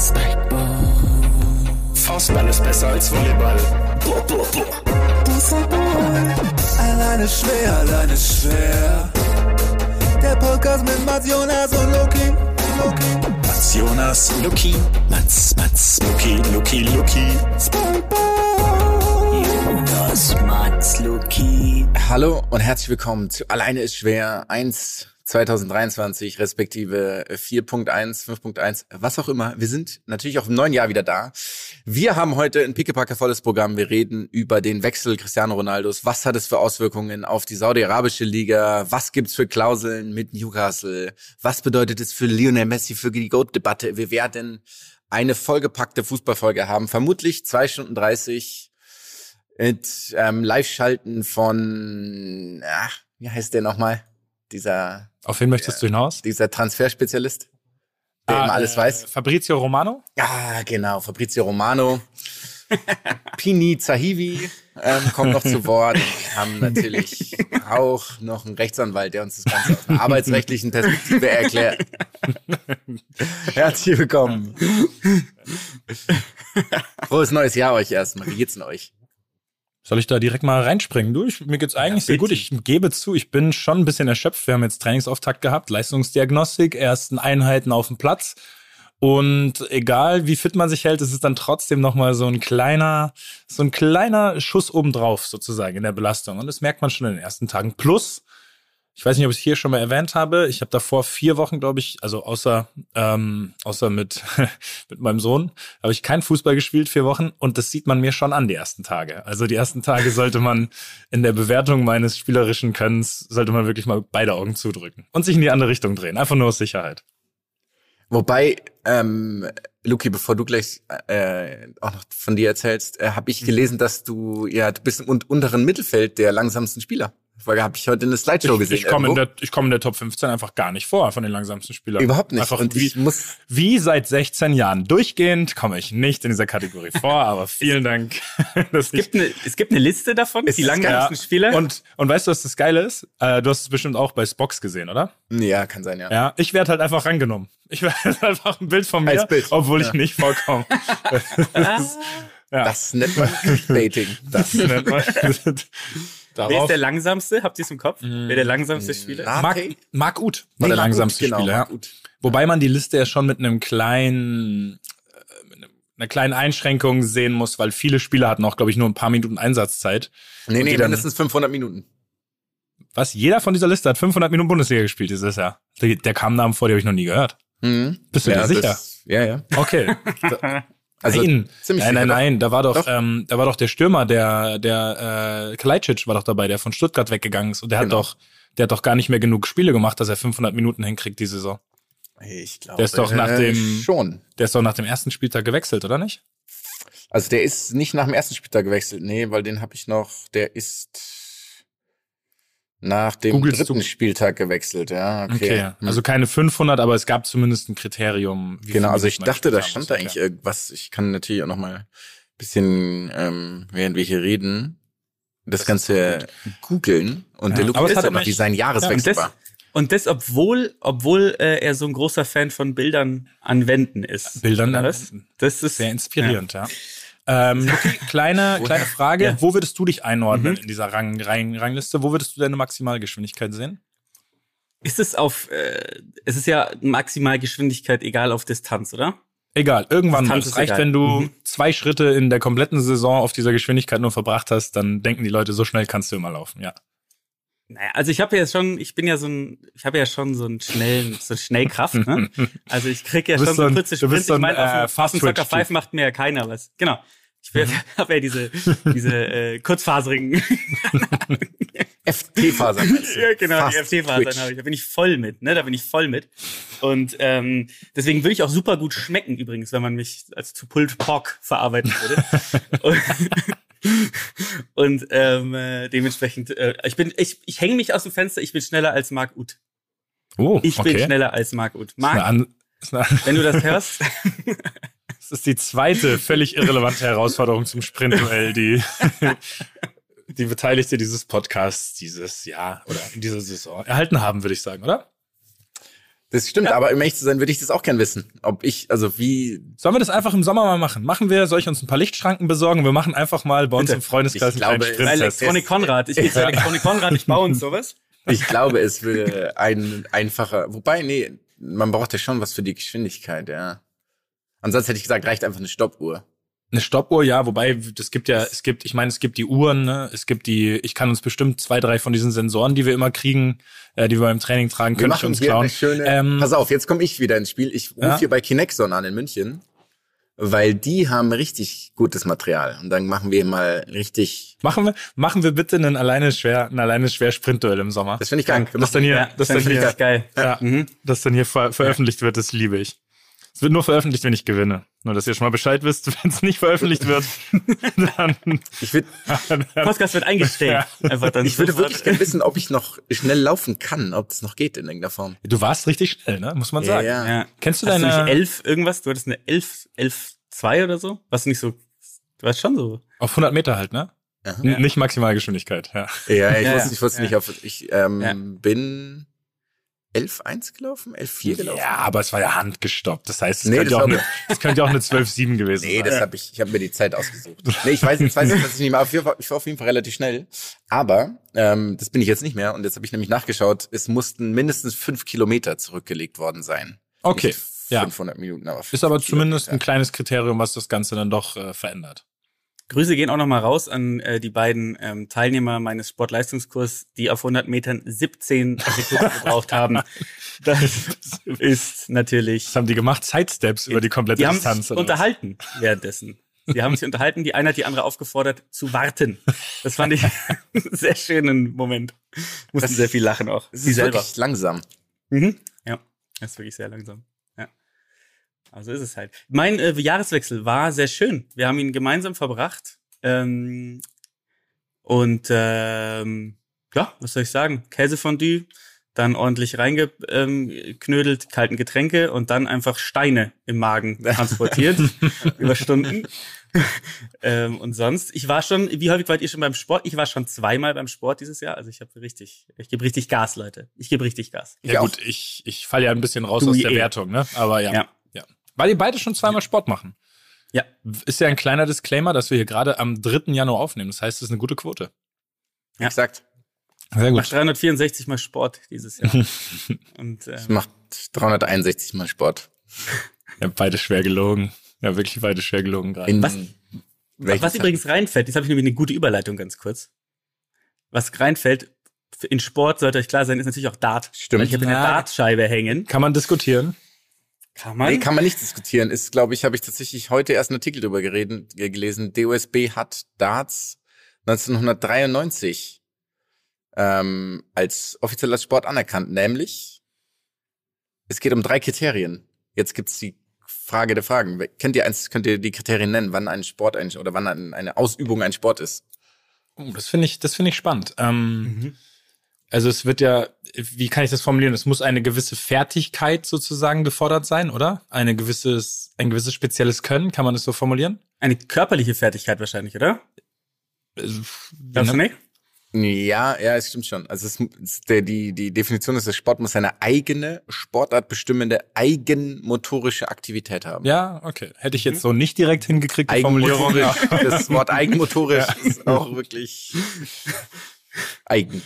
Spikeball. Faustball ist besser als Volleyball. Boah, boah, boah. Alleine schwer, alleine schwer. Der Podcast mit Mats Jonas und Loki. Loki. Mats Jonas, Luki. Mats, Mats, Luki, Luki, Luki. Spikeball. Jonas, Mats, Luki. Hallo und herzlich willkommen zu Alleine ist schwer 1 2023 respektive 4.1, 5.1, was auch immer. Wir sind natürlich auch im neuen Jahr wieder da. Wir haben heute ein pickepacke volles Programm. Wir reden über den Wechsel Cristiano Ronaldos. Was hat es für Auswirkungen auf die saudi-arabische Liga? Was gibt's für Klauseln mit Newcastle? Was bedeutet es für Lionel Messi für die GOAT-Debatte? Wir werden eine vollgepackte Fußballfolge haben. Vermutlich zwei Stunden 30 mit ähm, Live-Schalten von, ach, wie heißt der nochmal? Dieser Auf wen möchtest du hinaus? dieser Transferspezialist, der immer alles äh, weiß. Fabrizio Romano? Ja, genau, Fabrizio Romano. Pini Zahivi ähm, kommt noch zu Wort. Wir haben natürlich auch noch einen Rechtsanwalt, der uns das Ganze aus einer arbeitsrechtlichen Perspektive erklärt. Herzlich willkommen. Frohes neues Jahr euch erstmal. Wie geht's denn euch? Soll ich da direkt mal reinspringen? Du, ich, mir geht's eigentlich sehr gut. Ich gebe zu, ich bin schon ein bisschen erschöpft. Wir haben jetzt Trainingsauftakt gehabt, Leistungsdiagnostik, ersten Einheiten auf dem Platz. Und egal wie fit man sich hält, es ist dann trotzdem nochmal so ein kleiner, so ein kleiner Schuss obendrauf sozusagen in der Belastung. Und das merkt man schon in den ersten Tagen. Plus, ich weiß nicht, ob ich es hier schon mal erwähnt habe. Ich habe davor vier Wochen, glaube ich, also außer ähm, außer mit mit meinem Sohn, habe ich kein Fußball gespielt vier Wochen und das sieht man mir schon an die ersten Tage. Also die ersten Tage sollte man in der Bewertung meines spielerischen Könnens sollte man wirklich mal beide Augen zudrücken und sich in die andere Richtung drehen, einfach nur aus Sicherheit. Wobei, ähm, Luki, bevor du gleich äh, auch noch von dir erzählst, äh, habe ich gelesen, dass du ja du bist im un- unteren Mittelfeld der langsamsten Spieler. Folge habe ich heute in der Slideshow Ich, gesehen. ich komme in der ich komme in der Top 15 einfach gar nicht vor von den langsamsten Spielern. Überhaupt nicht. Einfach Und wie, ich muss wie seit 16 Jahren durchgehend komme ich nicht in dieser Kategorie vor, aber vielen Dank. Dass Es gibt, eine, es gibt eine Liste davon, die langsamsten Ja. Spieler. Und, und weißt du, was das Geile ist? Äh, du hast es bestimmt auch bei Spox gesehen, oder? ja, kann sein, ja. Ja, ich werde halt einfach rangenommen. Ich werde einfach ein Bild von mir, Als Bild. obwohl Ja. ich nicht vorkomme. ja. Das nennt man Clickbaiting. das nennt man. Wer ist Darauf. der langsamste? Habt ihr es im Kopf? Wer der langsamste Spieler? Ah, Mark. Mark Uth war Nee, der langsamste Uth, genau, Spieler. Ja. Wobei man die Liste ja schon mit einem kleinen, äh, einer kleinen Einschränkung sehen muss, weil viele Spieler hatten auch, glaube ich, nur ein paar Minuten Einsatzzeit. Nee, nee, dann- mindestens 500 Minuten. Was? Jeder von dieser Liste hat 500 Minuten Bundesliga gespielt dieses Jahr. Der, der kam Namen vor, die habe ich noch nie gehört. Mhm. Bist du dir sicher? Das, ja, ja. Okay. Also nein, ziemlich nein, nein, nein. Da war doch, Doch. Ähm, da war doch der Stürmer, der, der äh, Kalajdzic war doch dabei, der von Stuttgart weggegangen ist. Und der Genau. hat doch, der hat doch gar nicht mehr genug Spiele gemacht, dass er 500 Minuten hinkriegt die Saison. Ich glaube. Der ist doch nach dem- Schon. Der ist doch nach dem ersten Spieltag gewechselt, oder nicht? Also der ist nicht nach dem ersten Spieltag gewechselt. Nee, weil den habe ich noch, der ist nach dem Googelst dritten du? Spieltag gewechselt, ja. Okay. Okay. Hm. Also keine 500, aber es gab zumindest ein Kriterium. wie genau, also ich dachte, da stand da eigentlich irgendwas. Ich kann natürlich auch noch mal ein bisschen, ähm, während wir hier reden, das, Ganze googeln. Und Ja. der Aber ist hat mich- wie sein und, Jahreswechsel das, war. und das, obwohl, obwohl äh, er so ein großer Fan von Bildern an Wänden ist. Bildern Oder an was? Wänden. Das ist Sehr inspirierend, ja. Ähm, Luki, kleine, kleine Frage. Ja. Wo würdest du dich einordnen Mhm. in dieser Rang, Rang, Rangliste? Wo würdest du deine Maximalgeschwindigkeit sehen? Ist es auf, äh, es ist ja Maximalgeschwindigkeit egal auf Distanz, oder? Egal, irgendwann. Distanz Es reicht, egal. wenn du Mhm. zwei Schritte in der kompletten Saison auf dieser Geschwindigkeit nur verbracht hast, dann denken die Leute, so schnell kannst du immer laufen, ja. Naja, also ich habe ja schon, ich bin ja so ein, ich habe ja schon so einen schnellen, so Schnellkraft, ne? Also ich krieg ja schon so kurze du bist Sprints. so ein, ich meine, äh, auf dem- dem Soccer Twitch-Typ. 5 macht mir ja keiner was. Genau. Ich mhm. habe ja diese, diese äh, kurzfaserigen, FT-Faser. meinst du? ja genau, Fast die FT-Fasern habe ich. Da bin ich voll mit, ne? Da bin ich voll mit. Und ähm, deswegen würde ich auch super gut schmecken übrigens, wenn man mich als zu Pulled Pork verarbeiten würde. Und ähm, äh, dementsprechend, äh, ich bin, ich, ich hänge mich aus dem Fenster. Ich bin schneller als Marc Uth. Oh, Ich okay. bin schneller als Marc Uth. Marc, wenn du das hörst, Das ist die zweite völlig irrelevante Herausforderung zum Sprintduell, die die Beteiligte dieses Podcasts dieses Jahr oder in dieser Saison erhalten haben, würde ich sagen, oder? Das stimmt, aber um ehrlich zu sein, würde ich das auch gern wissen. Ob ich, also wie. Sollen wir das einfach im Sommer mal machen? Machen wir, soll ich uns ein paar Lichtschranken besorgen? Wir machen einfach mal bei uns Bitte. im Freundeskreis Ich einen kleinen glaube, Sprinttest. Elektronik Konrad. Ich gehe zu Elektronik Konrad, ich baue uns sowas. Ich glaube, es würde ein einfacher. Wobei, nee, man braucht ja schon was für die Geschwindigkeit, ja. Ansonsten hätte ich gesagt, reicht einfach eine Stoppuhr. Eine Stoppuhr, ja, wobei es gibt ja, es gibt, ich meine, es gibt die Uhren, ne? es gibt die, ich kann uns bestimmt zwei, drei von diesen Sensoren, die wir immer kriegen, äh, die wir im Training tragen, Wir könnte ich machen uns hier klauen. eine schöne. Ähm, Pass auf, jetzt komme ich wieder ins Spiel. Ich rufe Ja? hier bei Kinexon an in München, weil die haben richtig gutes Material. Und dann machen wir mal richtig. machen wir, machen wir bitte einen alleine schwer, ein alleine schwer Sprintduell im Sommer. Das finde ich geil. Wir das dann hier, Ja, das das dann finde ich hier, ganz geil. ja, Mhm. das dann hier ver veröffentlicht wird, das liebe ich. Es wird nur veröffentlicht, wenn ich gewinne. Nur, dass ihr schon mal Bescheid wisst, wenn es nicht veröffentlicht wird, dann, Ich würde Podcast wird eingestellt. Einfach dann ich würde wirklich gerne wissen, ob ich noch schnell laufen kann, ob das noch geht in irgendeiner Form. du warst richtig schnell, ne? Muss man sagen. Ja, Ja. Kennst du Hast du deine, nicht elf irgendwas? Du hattest eine elf, elf, zwei oder so? Was nicht so, du warst schon so. auf 100 Meter halt, ne? Aha. N- Nicht Maximalgeschwindigkeit, ja. Ja, ich Ja, wusste, ich wusste ja. nicht, auf, ich ähm, Ja. bin 11-1 gelaufen, 11-4 gelaufen. Ja, aber es war ja handgestoppt. Das heißt, es Nee, könnte ja auch eine, könnte ja auch eine 12-7 gewesen Nee, sein. das habe ich, ich habe mir die Zeit ausgesucht. Nee, ich weiß, jetzt weiß ich, dass ich nicht mehr, ich war auf jeden Fall relativ schnell. Aber, ähm, das bin ich jetzt nicht mehr. Und jetzt habe ich nämlich nachgeschaut, es mussten mindestens fünf Kilometer zurückgelegt worden sein. Okay, Nicht ja. 500 Minuten, aber Ist aber zumindest ein kleines Kriterium, was das Ganze dann doch äh, verändert. Grüße gehen auch nochmal raus an äh, die beiden ähm, Teilnehmer meines Sportleistungskurs, die auf 100 Metern 17 Sekunden gebraucht haben. Das ist natürlich. Was haben die gemacht? Sidesteps über die komplette Die haben Distanz. sich oder was? unterhalten währenddessen. Die haben sich unterhalten, die eine hat die andere aufgefordert zu warten. Das fand ich einen sehr schönen Moment. Mussten Das- sehr viel lachen auch. Sie ist selber. wirklich langsam. Mhm. Ja, das ist wirklich sehr langsam. Also ist es halt. Mein äh, Jahreswechsel war sehr schön. Wir haben ihn gemeinsam verbracht. Ähm, und ähm, ja, was soll ich sagen? Käsefondue, dann ordentlich reingeknödelt, ähm, kalten Getränke und dann einfach Steine im Magen transportiert über Stunden. ähm, und sonst, ich war schon, wie häufig wart ihr schon beim Sport? Ich war schon zweimal beim Sport dieses Jahr. Also ich habe richtig, ich gebe richtig Gas, Leute. Ich gebe richtig Gas. Ja, Ja, gut, ich, ich falle ja ein bisschen raus Du aus der eh. Wertung, ne? Aber ja, Ja. Weil ihr beide schon zweimal Sport machen. Ja. Ist ja ein kleiner Disclaimer, dass wir hier gerade am 3. Januar aufnehmen. Das heißt, es ist eine gute Quote. Ja. Exakt. Sehr Mach 364 mal Sport dieses Jahr. Und Ich ähm, mach 361 mal Sport. Ja, beide schwer gelogen. Ja, wirklich beide schwer gelogen gerade. In Was- was übrigens reinfällt, jetzt habe ich nämlich eine gute Überleitung ganz kurz. Was reinfällt, in Sport sollte euch klar sein, ist natürlich auch Dart. Stimmt. Weil ich habe eine. Dartscheibe hängen. Kann man diskutieren? Kann man? Nee, kann man nicht diskutieren. Ist, glaube ich, habe ich tatsächlich heute erst einen Artikel drüber geredet, äh, gelesen. DOSB hat Darts 1993 ähm, als offizieller Sport anerkannt. Nämlich, es geht um drei Kriterien. Jetzt gibt's die Frage der Fragen. Kennt ihr eins, könnt ihr die Kriterien nennen, wann ein Sport ein, oder wann ein, eine Ausübung ein Sport ist? Oh, das finde ich, das finde ich spannend. Ähm, Mhm. Also es wird ja, wie kann ich das formulieren? Es muss eine gewisse Fertigkeit sozusagen gefordert sein, oder? Eine gewisses, ein gewisses spezielles Können, kann man das so formulieren? Eine körperliche Fertigkeit wahrscheinlich, oder? Also, Glaubst du nicht? Ja, ja, es stimmt schon. Also es, ist der, die, die Definition ist, der Sport muss eine eigene, Sportart bestimmende, eigenmotorische Aktivität haben. Ja, okay. Hätte ich jetzt so nicht direkt hingekriegt, die Formulierung. Eigenmotorisch. Das Wort eigenmotorisch ist auch wirklich eigen.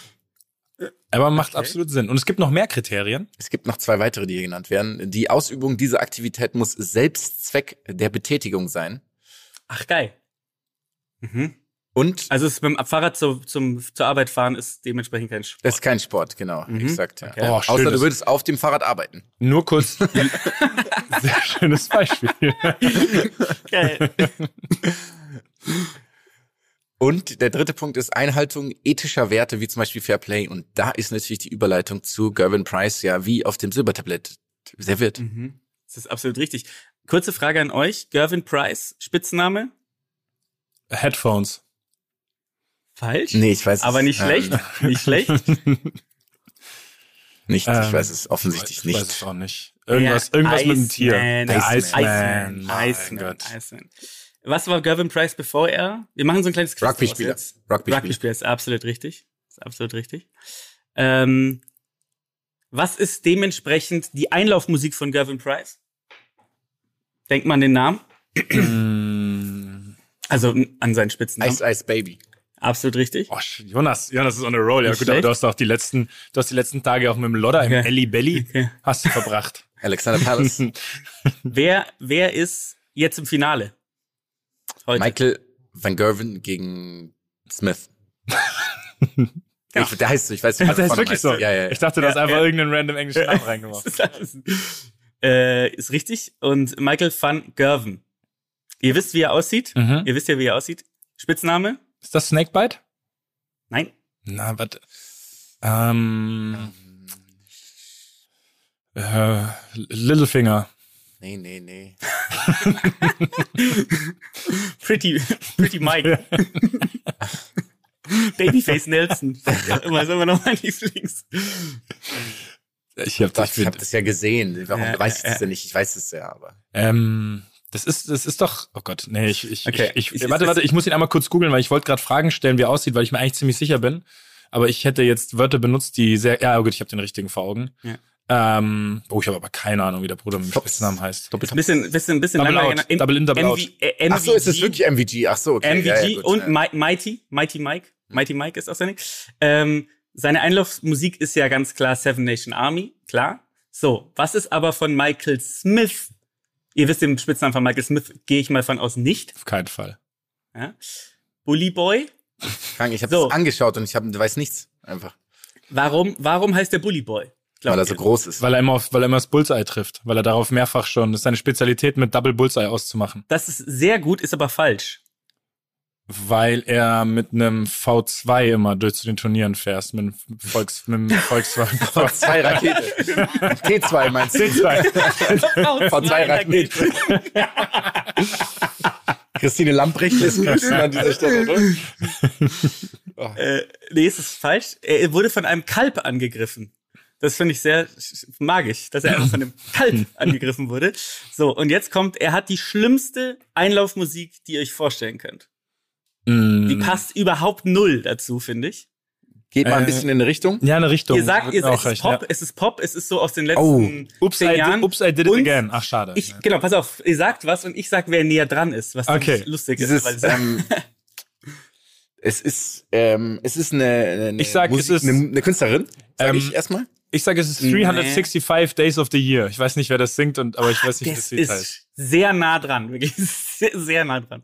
Aber macht Okay. absolut Sinn. Und es gibt noch mehr Kriterien. Es gibt noch zwei weitere, die hier genannt werden. Die Ausübung dieser Aktivität muss Selbstzweck der Betätigung sein. Ach, geil. Mhm. Und Also es beim Fahrrad zu, zum, zur Arbeit fahren ist dementsprechend kein Sport. das ist kein Sport, genau. Mhm. Exakt, ja. Okay. Oh, Außer du würdest auf dem Fahrrad arbeiten. Nur kurz. Sehr schönes Beispiel. Geil. Und der dritte Punkt ist Einhaltung ethischer Werte, wie zum Beispiel Fair Play. Und da ist natürlich die Überleitung zu Gervin Price, ja, wie auf dem Silbertablett serviert. Mhm. Das ist absolut richtig. Kurze Frage an euch. Gervin Price, Spitzname? Headphones. Falsch? Nee, ich weiß es. Aber nicht ähm, schlecht. Nicht schlecht. Nicht, ich Ähm, weiß es offensichtlich Ich weiß nicht. es auch nicht. Irgendwas, Ja, irgendwas mit dem Tier. Iceman. Der Iceman. Iceman. Iceman. Mein Iceman. Was war Gervin Price bevor er? Wir machen so ein kleines Quiz Rugby-Spieler. Rugby-Spieler. Rugby-Spieler ist absolut richtig. Ist absolut richtig. Ähm, Was ist dementsprechend die Einlaufmusik von Gervin Price? Denkt man den Namen? also n- an seinen Spitznamen. Ice Ice Baby. Absolut richtig. Oh, Jonas, Jonas ist on a roll. Ja, Nicht gut, aber du hast auch die letzten, du hast die letzten Tage auch mit dem Lodder im Okay. Ellie Belly Okay. hast du verbracht. Alexander Palace. Wer, wer ist jetzt im Finale? Heute. Michael Van Gerven gegen Smith. ich, der heißt so, ich weiß nicht, Ach, der ist wirklich so. Ja, ja, ja. Ich dachte, du hast Ja, einfach ja. irgendeinen random englischen Namen reingemacht. äh, ist richtig. Und Michael van Gerven. Ihr wisst, wie er aussieht. Mhm. Ihr wisst ja, wie er aussieht. Spitzname? Ist das Snakebite? Nein. Na, warte. Ähm, äh, Littlefinger. Nee, nee, nee. Pretty, Pretty Mike. Babyface Nelson. Immer, ist immer noch mein Lieblings. Ich hab, Das, ich hab das ja gesehen. Warum Ja, weiß ich das denn nicht? Ich weiß es ja, aber. ähm, das ist, das ist doch, oh Gott, nee, ich, ich, Okay. ich, ich warte, warte, ich muss ihn einmal kurz googeln, weil ich wollte gerade Fragen stellen, wie er aussieht, weil ich mir eigentlich ziemlich sicher bin. Aber ich hätte jetzt Wörter benutzt, die sehr, ja gut, ich habe den richtigen vor Augen. Ja. Ähm, oh, ich habe aber keine Ahnung, wie der Bruder mit dem. Spitznamen heißt. Ein bisschen, bisschen, bisschen Double out. Double in, double out. äh, Ach so, ist es wirklich MVG? Ach so, okay. MVG ja, ja, gut, und ja. Mi Mighty, Mighty Mike. Mighty Mike ist auch sein Name. Ähm, seine Einlaufmusik ist ja ganz klar Seven Nation Army, klar. So, was ist aber von Michael Smith? Ihr wisst den Spitznamen von Michael Smith, gehe ich mal von aus nicht. Auf keinen Fall. Ja? Bully Boy. Frank, ich habe So. das angeschaut und ich hab, weiß nichts. Einfach. Warum, warum heißt der Bully Boy? Weil er so groß ist. Weil er immer auf, weil er immer das Bullseye trifft, weil er darauf mehrfach schon, das ist seine Spezialität mit Double Bullseye auszumachen. Das ist sehr gut, ist aber falsch. Weil er mit einem V2 immer durch zu den Turnieren fährst, mit einem Volks, mit einem Volkswagen. Zwei Rakete. T2 meinst du? V2 V2 Rakete. Christine Lamprecht lässt grüßen an dieser Stelle, oder? Äh, nee, es ist falsch. Er wurde von einem Kalb angegriffen. Das finde ich sehr magisch, dass er einfach von einem Kalb angegriffen wurde. So, und jetzt kommt, er hat die schlimmste Einlaufmusik, die ihr euch vorstellen könnt. Die Mm, passt überhaupt null dazu, finde ich. Geht mal ein Äh, bisschen in eine Richtung. ja, eine Richtung. Ihr sagt, ihr, mir es auch ist recht, Pop, ja. es ist Pop, es ist so aus den letzten Oh, Oops, I, zehn did, Jahren. oops, I did it Und again. Ach, schade. Ich, genau, pass auf, ihr sagt was und ich sag, wer näher dran ist, was Okay. lustig Dieses, ist. Weil ähm, es ist, ähm, es ist eine, eine, Ich sag, Musik, es ist- eine, eine Künstlerin. Sag Ähm, ich erstmal. Ich sage, es ist 365 Days of the Year. Ich weiß nicht, wer das singt, und, aber ich weiß nicht, wie das das Lied ist heißt. sehr nah dran, wirklich sehr, sehr nah dran.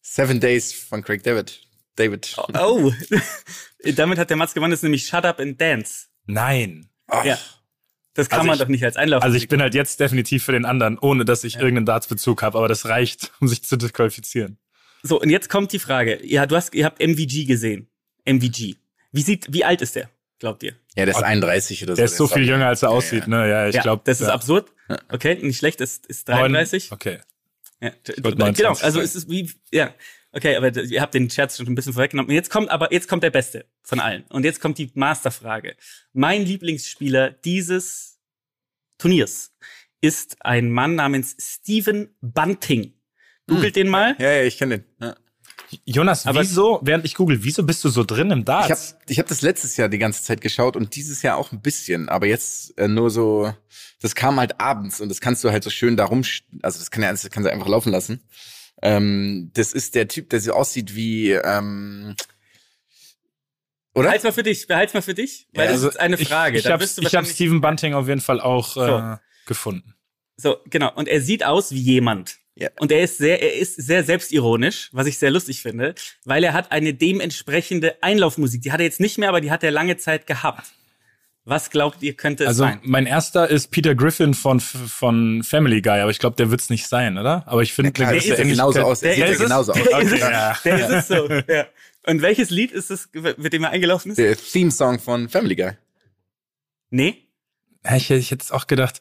Seven Days von Craig David. David. Oh, damit hat der Mats gewonnen, das ist nämlich Shut Up and Dance. Nein. Ach, Ja. Das kann Also man ich- doch nicht als Einlauf. Also ich bin halt jetzt definitiv für den anderen, ohne dass ich irgendeinen Darts-Bezug habe, aber das reicht, um sich zu disqualifizieren. so, und jetzt kommt die Frage. Ja, du hast, ihr habt MVG gesehen. MVG. Wie sieht, wie alt ist der, glaubt ihr? Ja, der ist 31 oder so. Der ist so viel jünger, als er aussieht, ne? Ja, ich ja, glaube. das ist absurd. Okay, nicht schlecht, das ist 33. Okay. Ja, genau, 29 also es ist wie, ja, okay, aber ihr habt den Scherz schon ein bisschen vorweggenommen. Und jetzt kommt aber, jetzt kommt der Beste von allen. Und jetzt kommt die Masterfrage. Mein Lieblingsspieler dieses Turniers ist ein Mann namens Steven Bunting. Googelt den mal. Ja, ja, ich kenne den. Ja. Jonas, Aber- wieso, während ich google, wieso bist du so drin im Ich habe Darts? ich hab das letztes Jahr die ganze Zeit geschaut und dieses Jahr auch ein bisschen, aber jetzt äh, nur so, das kam halt abends und das kannst du halt so schön darum, also das kann ja das kannst du einfach laufen lassen. Ähm, das ist der Typ, der so aussieht wie, ähm, oder? Behalt's mal für dich, behalt's mal für dich, weil Ja, das Also, ist eine Frage. Ich, Da ich habe hab Steven Bunting auf jeden Fall auch äh, So. gefunden. So, genau. Und er sieht aus wie jemand. Ja. Und er ist sehr, er ist sehr selbstironisch, was ich sehr lustig finde, weil er hat eine dementsprechende Einlaufmusik. Die hat er jetzt nicht mehr, aber die hat er lange Zeit gehabt. Was glaubt ihr, könnte es Also sein? mein erster ist Peter Griffin von von Family Guy, aber ich glaube, der wird's nicht sein, oder? Aber ich finde, Klar, der das sieht ist ja es. genauso aus. Der Der sieht ja genauso aus. Der ist es. Ja. Der ist es so. Ja. Und welches Lied ist es, mit dem er eingelaufen ist? Der Theme-Song von Family Guy. Nee? Ja, ich, ich hätte es auch gedacht.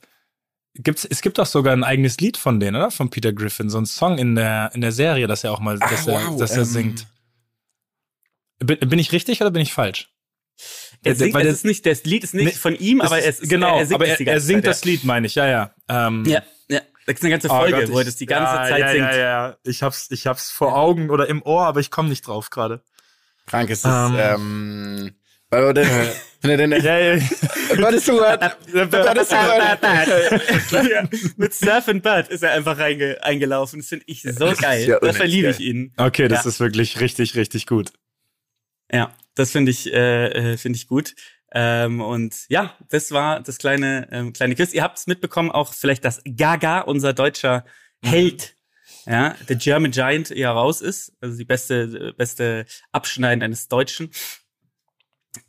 Gibt's, es gibt auch sogar ein eigenes Lied von denen, oder? Von Peter Griffin, so ein Song in der in der Serie, dass er auch mal, dass Ah, er, wow, dass er ähm, singt. Bin, bin ich richtig oder bin ich falsch? Er Der- singt, weil es ist nicht, das Lied ist nicht Nee, von ihm, aber Es ist, genau, er, singt aber es er, er singt Zeit, das Lied, meine ich, ja, ja. Ähm, Ja, ja. Da ist eine ganze oh Folge, Gott, wo er ich- das die ganze ja, Zeit ja, singt. Ja, ja, ich hab's, ich hab's vor Augen oder im Ohr, aber ich komme nicht drauf gerade. Frank, ist es, Ähm. ähm, Warte, wenn er denn, Ja, ja, ja. was ist du Mit Surf and Bird ist er einfach reinge eingelaufen. Das finde ich so geil. ja da verliebe ich ihn. Okay, das Ja. ist wirklich richtig, richtig gut. Ja, das finde ich, äh, äh, finde ich gut. Ähm, und ja, das war das kleine, ähm, kleine Quiz. Ihr habt es mitbekommen, auch vielleicht, dass Gaga, unser deutscher Held, ja, der German Giant ja raus ist. Also die beste, beste Abschneiden eines Deutschen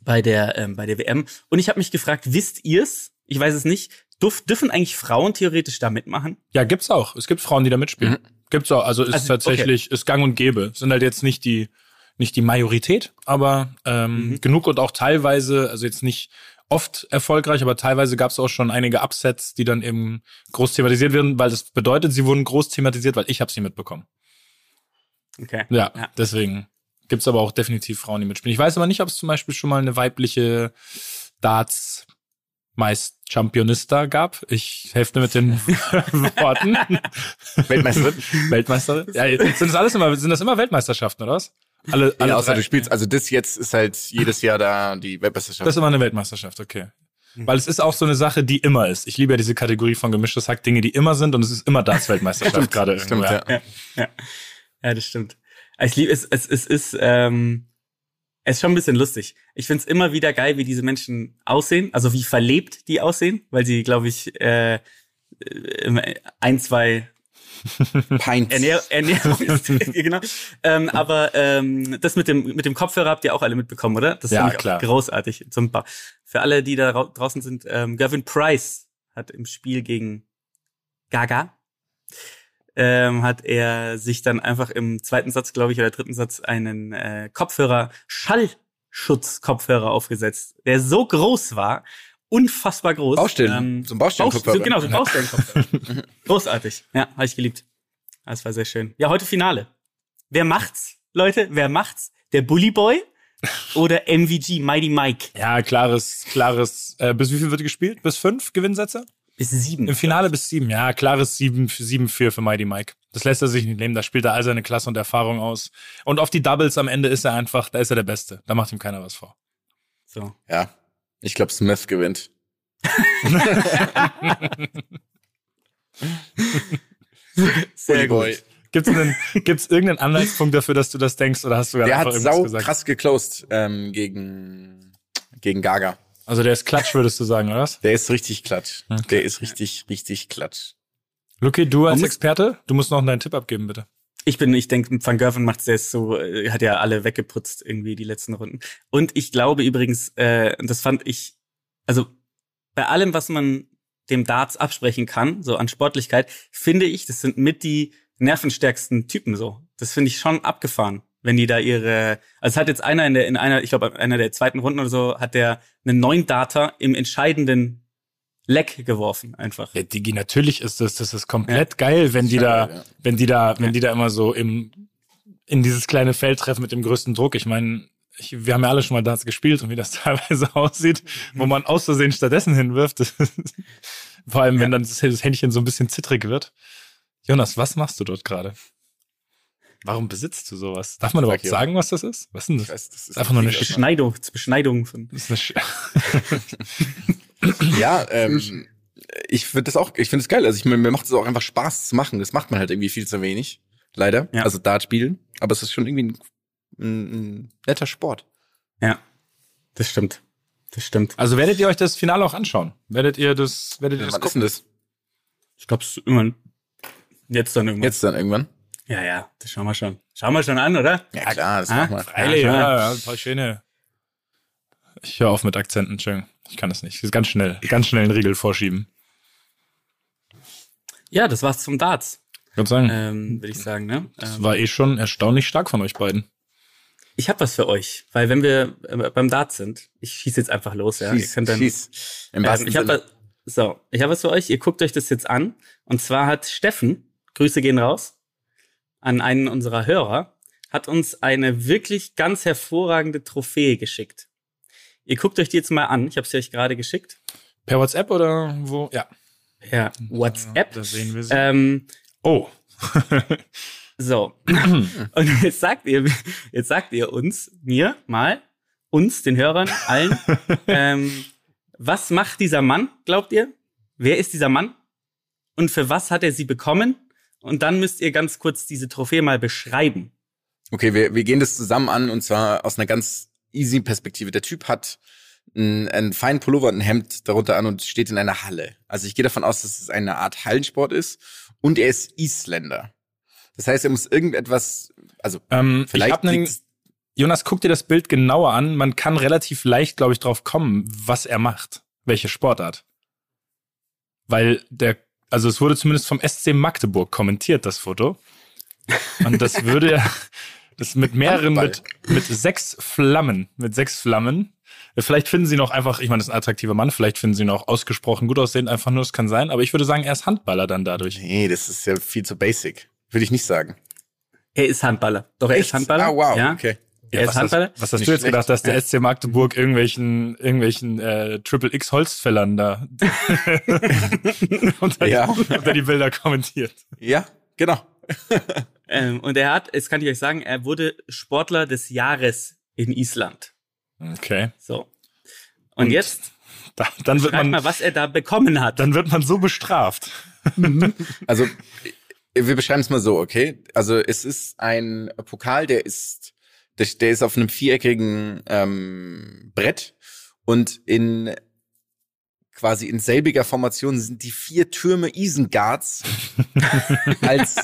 bei der, ähm, bei der WM. Und ich habe mich gefragt, wisst ihr's? Ich weiß es nicht. Dürf, dürfen eigentlich Frauen theoretisch da mitmachen? Ja, gibt's auch. Es gibt Frauen, die da mitspielen. Gibt's auch. Also ist Also, tatsächlich, ist gang und gäbe. Sind halt jetzt nicht die, nicht die Majorität, aber ähm, Mhm. genug und auch teilweise, also jetzt nicht oft erfolgreich, aber teilweise gab es auch schon einige Upsets, die dann eben groß thematisiert werden, weil das bedeutet, sie wurden groß thematisiert, weil ich habe sie mitbekommen. Okay. Ja, Ja. deswegen gibt's aber auch definitiv Frauen, die mitspielen. Ich weiß aber nicht, ob es zum Beispiel schon mal eine weibliche Darts meist Championista gab. Ich helfe mit den Worten. Weltmeisterin? Weltmeisterin? Ja, sind das alles immer, sind das immer Weltmeisterschaften, oder was? Alle, alle Ja, außer drei- du spielst, also das jetzt ist halt jedes Jahr da die Weltmeisterschaft. Das ist immer eine Weltmeisterschaft, okay. Weil es ist auch so eine Sache, die immer ist. Ich liebe ja diese Kategorie von gemischtes Hack, Dinge, die immer sind und es ist immer das Weltmeisterschaft gerade. Stimmt, ja. ja. Ja, das stimmt. Ich liebe es, es, es ist, ähm, es ist schon ein bisschen lustig. Ich find's immer wieder geil, wie diese Menschen aussehen, also wie verlebt die aussehen, weil sie, glaube ich, äh, äh, ein, zwei Pints. Ernähr Ernährung ist, genau. Ähm, aber ähm, das mit dem mit dem Kopfhörer habt ihr auch alle mitbekommen, oder? Das Ja, klar. Auch großartig. Zum ba Für alle, die da rau- draußen sind, ähm, Gavin Price hat im Spiel gegen Gaga ähm, hat er sich dann einfach im zweiten Satz, glaube ich, oder dritten Satz einen äh, Kopfhörer Schallschutzkopfhörer aufgesetzt, der so groß war, unfassbar groß. Baustellen, so ein Baustellenkopfhörer. Baust- Genau, so ein Baustellenkopfhörer. Großartig. Ja, habe ich geliebt. Das war sehr schön. Ja, heute Finale. Wer macht's, Leute? Wer macht's? Der Bully Boy oder MVG, Mighty Mike? Ja, klares, klares. Äh, bis wie viel wird gespielt? Bis fünf Gewinnsätze? Bis sieben. Im Finale bis sieben. Ja, klares sieben, sieben vier für Mighty Mike. Das lässt er sich nicht nehmen. Da spielt er all seine Klasse und Erfahrung aus. Und auf die Doubles am Ende ist er einfach, da ist er der Beste. Da macht ihm keiner was vor. So. Ja. Ich glaube, Smith gewinnt. Sehr gut. Gibt's einen, gibt's irgendeinen Anhaltspunkt dafür, dass du das denkst, oder hast du gerade Der einfach hat irgendwas sau gesagt? krass geclosed ähm, gegen, gegen Gaga. Also der ist klatsch, würdest du sagen, oder was? Der ist richtig klatsch. Der ist richtig, richtig klatsch. Luki, du als Experte, du musst noch deinen Tipp abgeben, bitte. Ich bin, ich denke, Van Gerven macht es so, äh, hat ja alle weggeputzt irgendwie die letzten Runden. Und ich glaube übrigens, äh, das fand ich, also bei allem, was man dem Darts absprechen kann, so an Sportlichkeit, finde ich, das sind mit die nervenstärksten Typen so. Das finde ich schon abgefahren, wenn die da ihre, also es hat jetzt einer in der, in einer, ich glaube, einer der zweiten Runden oder so, hat der einen neuen Data im entscheidenden Leck geworfen, einfach. Ja, Digi, natürlich ist das, das ist komplett geil, wenn die da, geil, ja. wenn die da, wenn die da immer so im, in dieses kleine Feld treffen mit dem größten Druck. Ich meine, ich, wir haben ja alle schon mal Darts gespielt und wie das teilweise aussieht, wo man aus Versehen stattdessen hinwirft. Ist- Vor allem, wenn dann das Händchen so ein bisschen zittrig wird. Jonas, was machst du dort gerade? Warum besitzt du sowas? Darf man überhaupt sagen, was das ist? Was ist denn das? Ich weiß, das ist Einfach nur eine. Beschneidung, Beschneidung von. Das ist eine Sch Ja, ähm, ich finde das auch, ich finde es geil. Also ich, mir mir macht es auch einfach Spaß zu machen. Das macht man halt irgendwie viel zu wenig. Leider. Ja. Also Dart spielen. Aber es ist schon irgendwie ein, ein, ein netter Sport. Ja, das stimmt. Das stimmt. also werdet ihr euch das Finale auch anschauen? Werdet ihr das, werdet ihr das Wann ist denn gucken? das? Ich glaube, irgendwann. Jetzt dann irgendwann. Jetzt dann irgendwann? Ja, ja, das schauen wir schon. Schauen wir schon an, oder? Ja, klar, das Ah, machen wir. Freilich, Ja, ja, ein paar schöne. Ich höre auf mit Akzenten, Entschuldigung. Ich kann das nicht. Das ist ganz schnell, ganz schnell einen Riegel vorschieben. Ja, das war's zum Darts, Ich würde sagen, ähm, würde ich sagen. Ne? das Ähm, war eh schon erstaunlich stark von euch beiden. ich habe was für euch, weil wenn wir äh, beim Darts sind, ich schieße jetzt einfach los, ja. Ihr Schieß, könnt dann, schieß. Im ähm, ich hab Sinne. was, so, ich habe was für euch. Ihr guckt euch das jetzt an. Und zwar hat Steffen, Grüße gehen raus, an einen unserer Hörer, hat uns eine wirklich ganz hervorragende Trophäe geschickt. Ihr guckt euch die jetzt mal an. Ich habe sie euch gerade geschickt. Per WhatsApp oder wo? Ja. Per WhatsApp. Da sehen wir sie. Ähm, oh. so. Und jetzt sagt ihr, jetzt sagt ihr uns, mir mal, uns, den Hörern, allen. ähm, was macht dieser Mann, glaubt ihr? Wer ist dieser Mann? Und für was hat er sie bekommen? Und dann müsst ihr ganz kurz diese Trophäe mal beschreiben. Okay, wir, wir gehen das zusammen an und zwar aus einer ganz easy Perspektive. Der Typ hat einen, einen feinen Pullover und ein Hemd darunter an und steht in einer Halle. Also ich gehe davon aus, dass es eine Art Hallensport ist und er ist Isländer. Das heißt, er muss irgendetwas, also Ähm, ich vielleicht Jonas, guck dir das Bild genauer an. Man kann relativ leicht, glaube ich, drauf kommen, was er macht. Welche Sportart. Weil der, also es wurde zumindest vom SC Magdeburg kommentiert, das Foto. Und das würde ja, das mit mehreren, mit, mit sechs Flammen, mit sechs Flammen. Vielleicht finden sie noch einfach, ich meine, das ist ein attraktiver Mann, vielleicht finden sie auch ausgesprochen gut aussehend, einfach nur, das kann sein. Aber ich würde sagen, er ist Handballer dann dadurch. Nee, das ist ja viel zu basic. Würde ich nicht sagen. Er ist Handballer. Doch, er ist Handballer. Ah, wow, ja. okay. Ist was. Hast, was hast du jetzt schlecht. gedacht, dass der Ja. SC Magdeburg irgendwelchen, irgendwelchen äh, Triple X Holzfällern da unter, Ja. unter die Bilder kommentiert? Ja, genau. Ähm, und er hat, jetzt kann ich euch sagen, er wurde Sportler des Jahres in Island. Okay. So. Und, Und jetzt Da, dann wird man, mal, was er da bekommen hat. dann wird man so bestraft. Also wir beschreiben es mal so, okay? Also es ist ein Pokal, der ist, der, der ist auf einem viereckigen ähm, Brett und in quasi in selbiger Formation sind die vier Türme Isengards als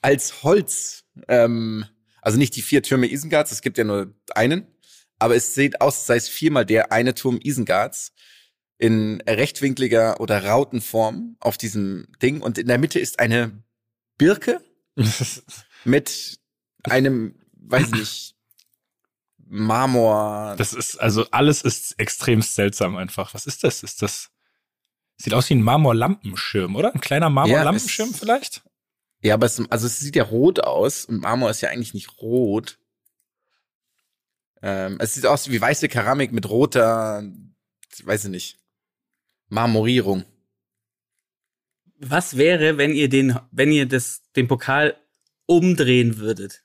als Holz. Ähm, also nicht die vier Türme Isengards, es gibt ja nur einen, aber es sieht aus, als sei es viermal der eine Turm Isengards in rechtwinkliger oder Rautenform auf diesem Ding und in der Mitte ist eine Birke mit einem, weiß ich nicht, Marmor. Das ist, also alles ist extrem seltsam einfach. Was ist das? Ist das, sieht aus wie ein Marmorlampenschirm, oder? Ein kleiner Marmorlampenschirm es- vielleicht? ja, aber es, also es sieht ja rot aus und Marmor ist ja eigentlich nicht rot. Ähm, es sieht aus wie weiße Keramik mit roter, weiß ich nicht, Marmorierung. Was wäre, wenn ihr den, wenn ihr das, den Pokal umdrehen würdet?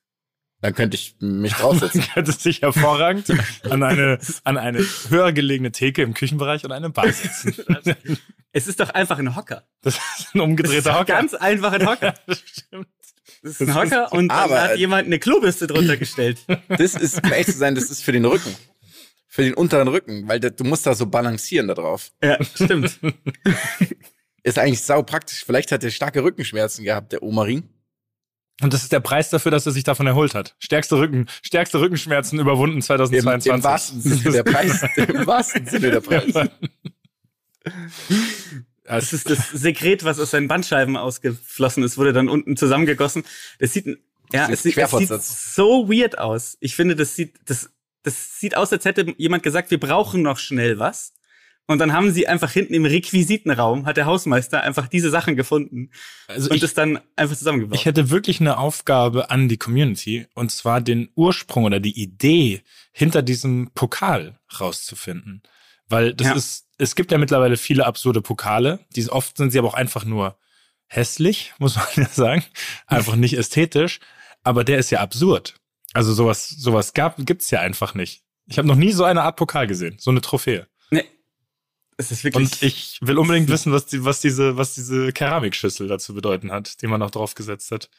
Dann könnte ich mich draufsetzen. könnte sich hervorragend an eine, an eine höher gelegene Theke im Küchenbereich und eine Bar setzen. Es ist doch einfach ein Hocker. Das ist ein umgedrehter doch Hocker. Ganz einfach ein Hocker. Das stimmt. Das ist ein Hocker und dann aber- hat jemand eine Klobürste drunter gestellt. Das ist, um ehrlich zu sein, das ist für den Rücken. Für den unteren Rücken, weil da, du musst da so balancieren da drauf. Ja, stimmt. Ist eigentlich sau praktisch. Vielleicht hat er starke Rückenschmerzen gehabt, der Omarin. Und das ist der Preis dafür, dass er sich davon erholt hat. Stärkste Rücken, stärkste Rückenschmerzen überwunden Im, 2022. Im wahrsten Sinne der Preis. Im wahrsten Sinne der Preis. Das ist das Sekret, was aus seinen Bandscheiben ausgeflossen ist, wurde dann unten zusammengegossen. Das sieht, ja, Das es sieht, es sieht so weird aus. Ich finde, das sieht, das, das sieht aus, als hätte jemand gesagt, wir brauchen noch schnell was. Und dann haben sie einfach hinten im Requisitenraum, hat der Hausmeister einfach diese Sachen gefunden Also und ich, es dann einfach zusammengebaut. ich hätte wirklich eine Aufgabe an die Community und zwar den Ursprung oder die Idee hinter diesem Pokal rauszufinden. Weil das Ja. ist, es gibt ja mittlerweile viele absurde Pokale, die oft sind sie aber auch einfach nur hässlich, muss man ja sagen, einfach nicht ästhetisch, aber der ist ja absurd. Also sowas, sowas gab, gibt's ja einfach nicht. Ich habe noch nie so eine Art Pokal gesehen, so eine Trophäe. nee. Es ist wirklich. Und ich will unbedingt wissen, was, die, was, diese, was diese Keramikschüssel dazu bedeuten hat, die man noch draufgesetzt hat.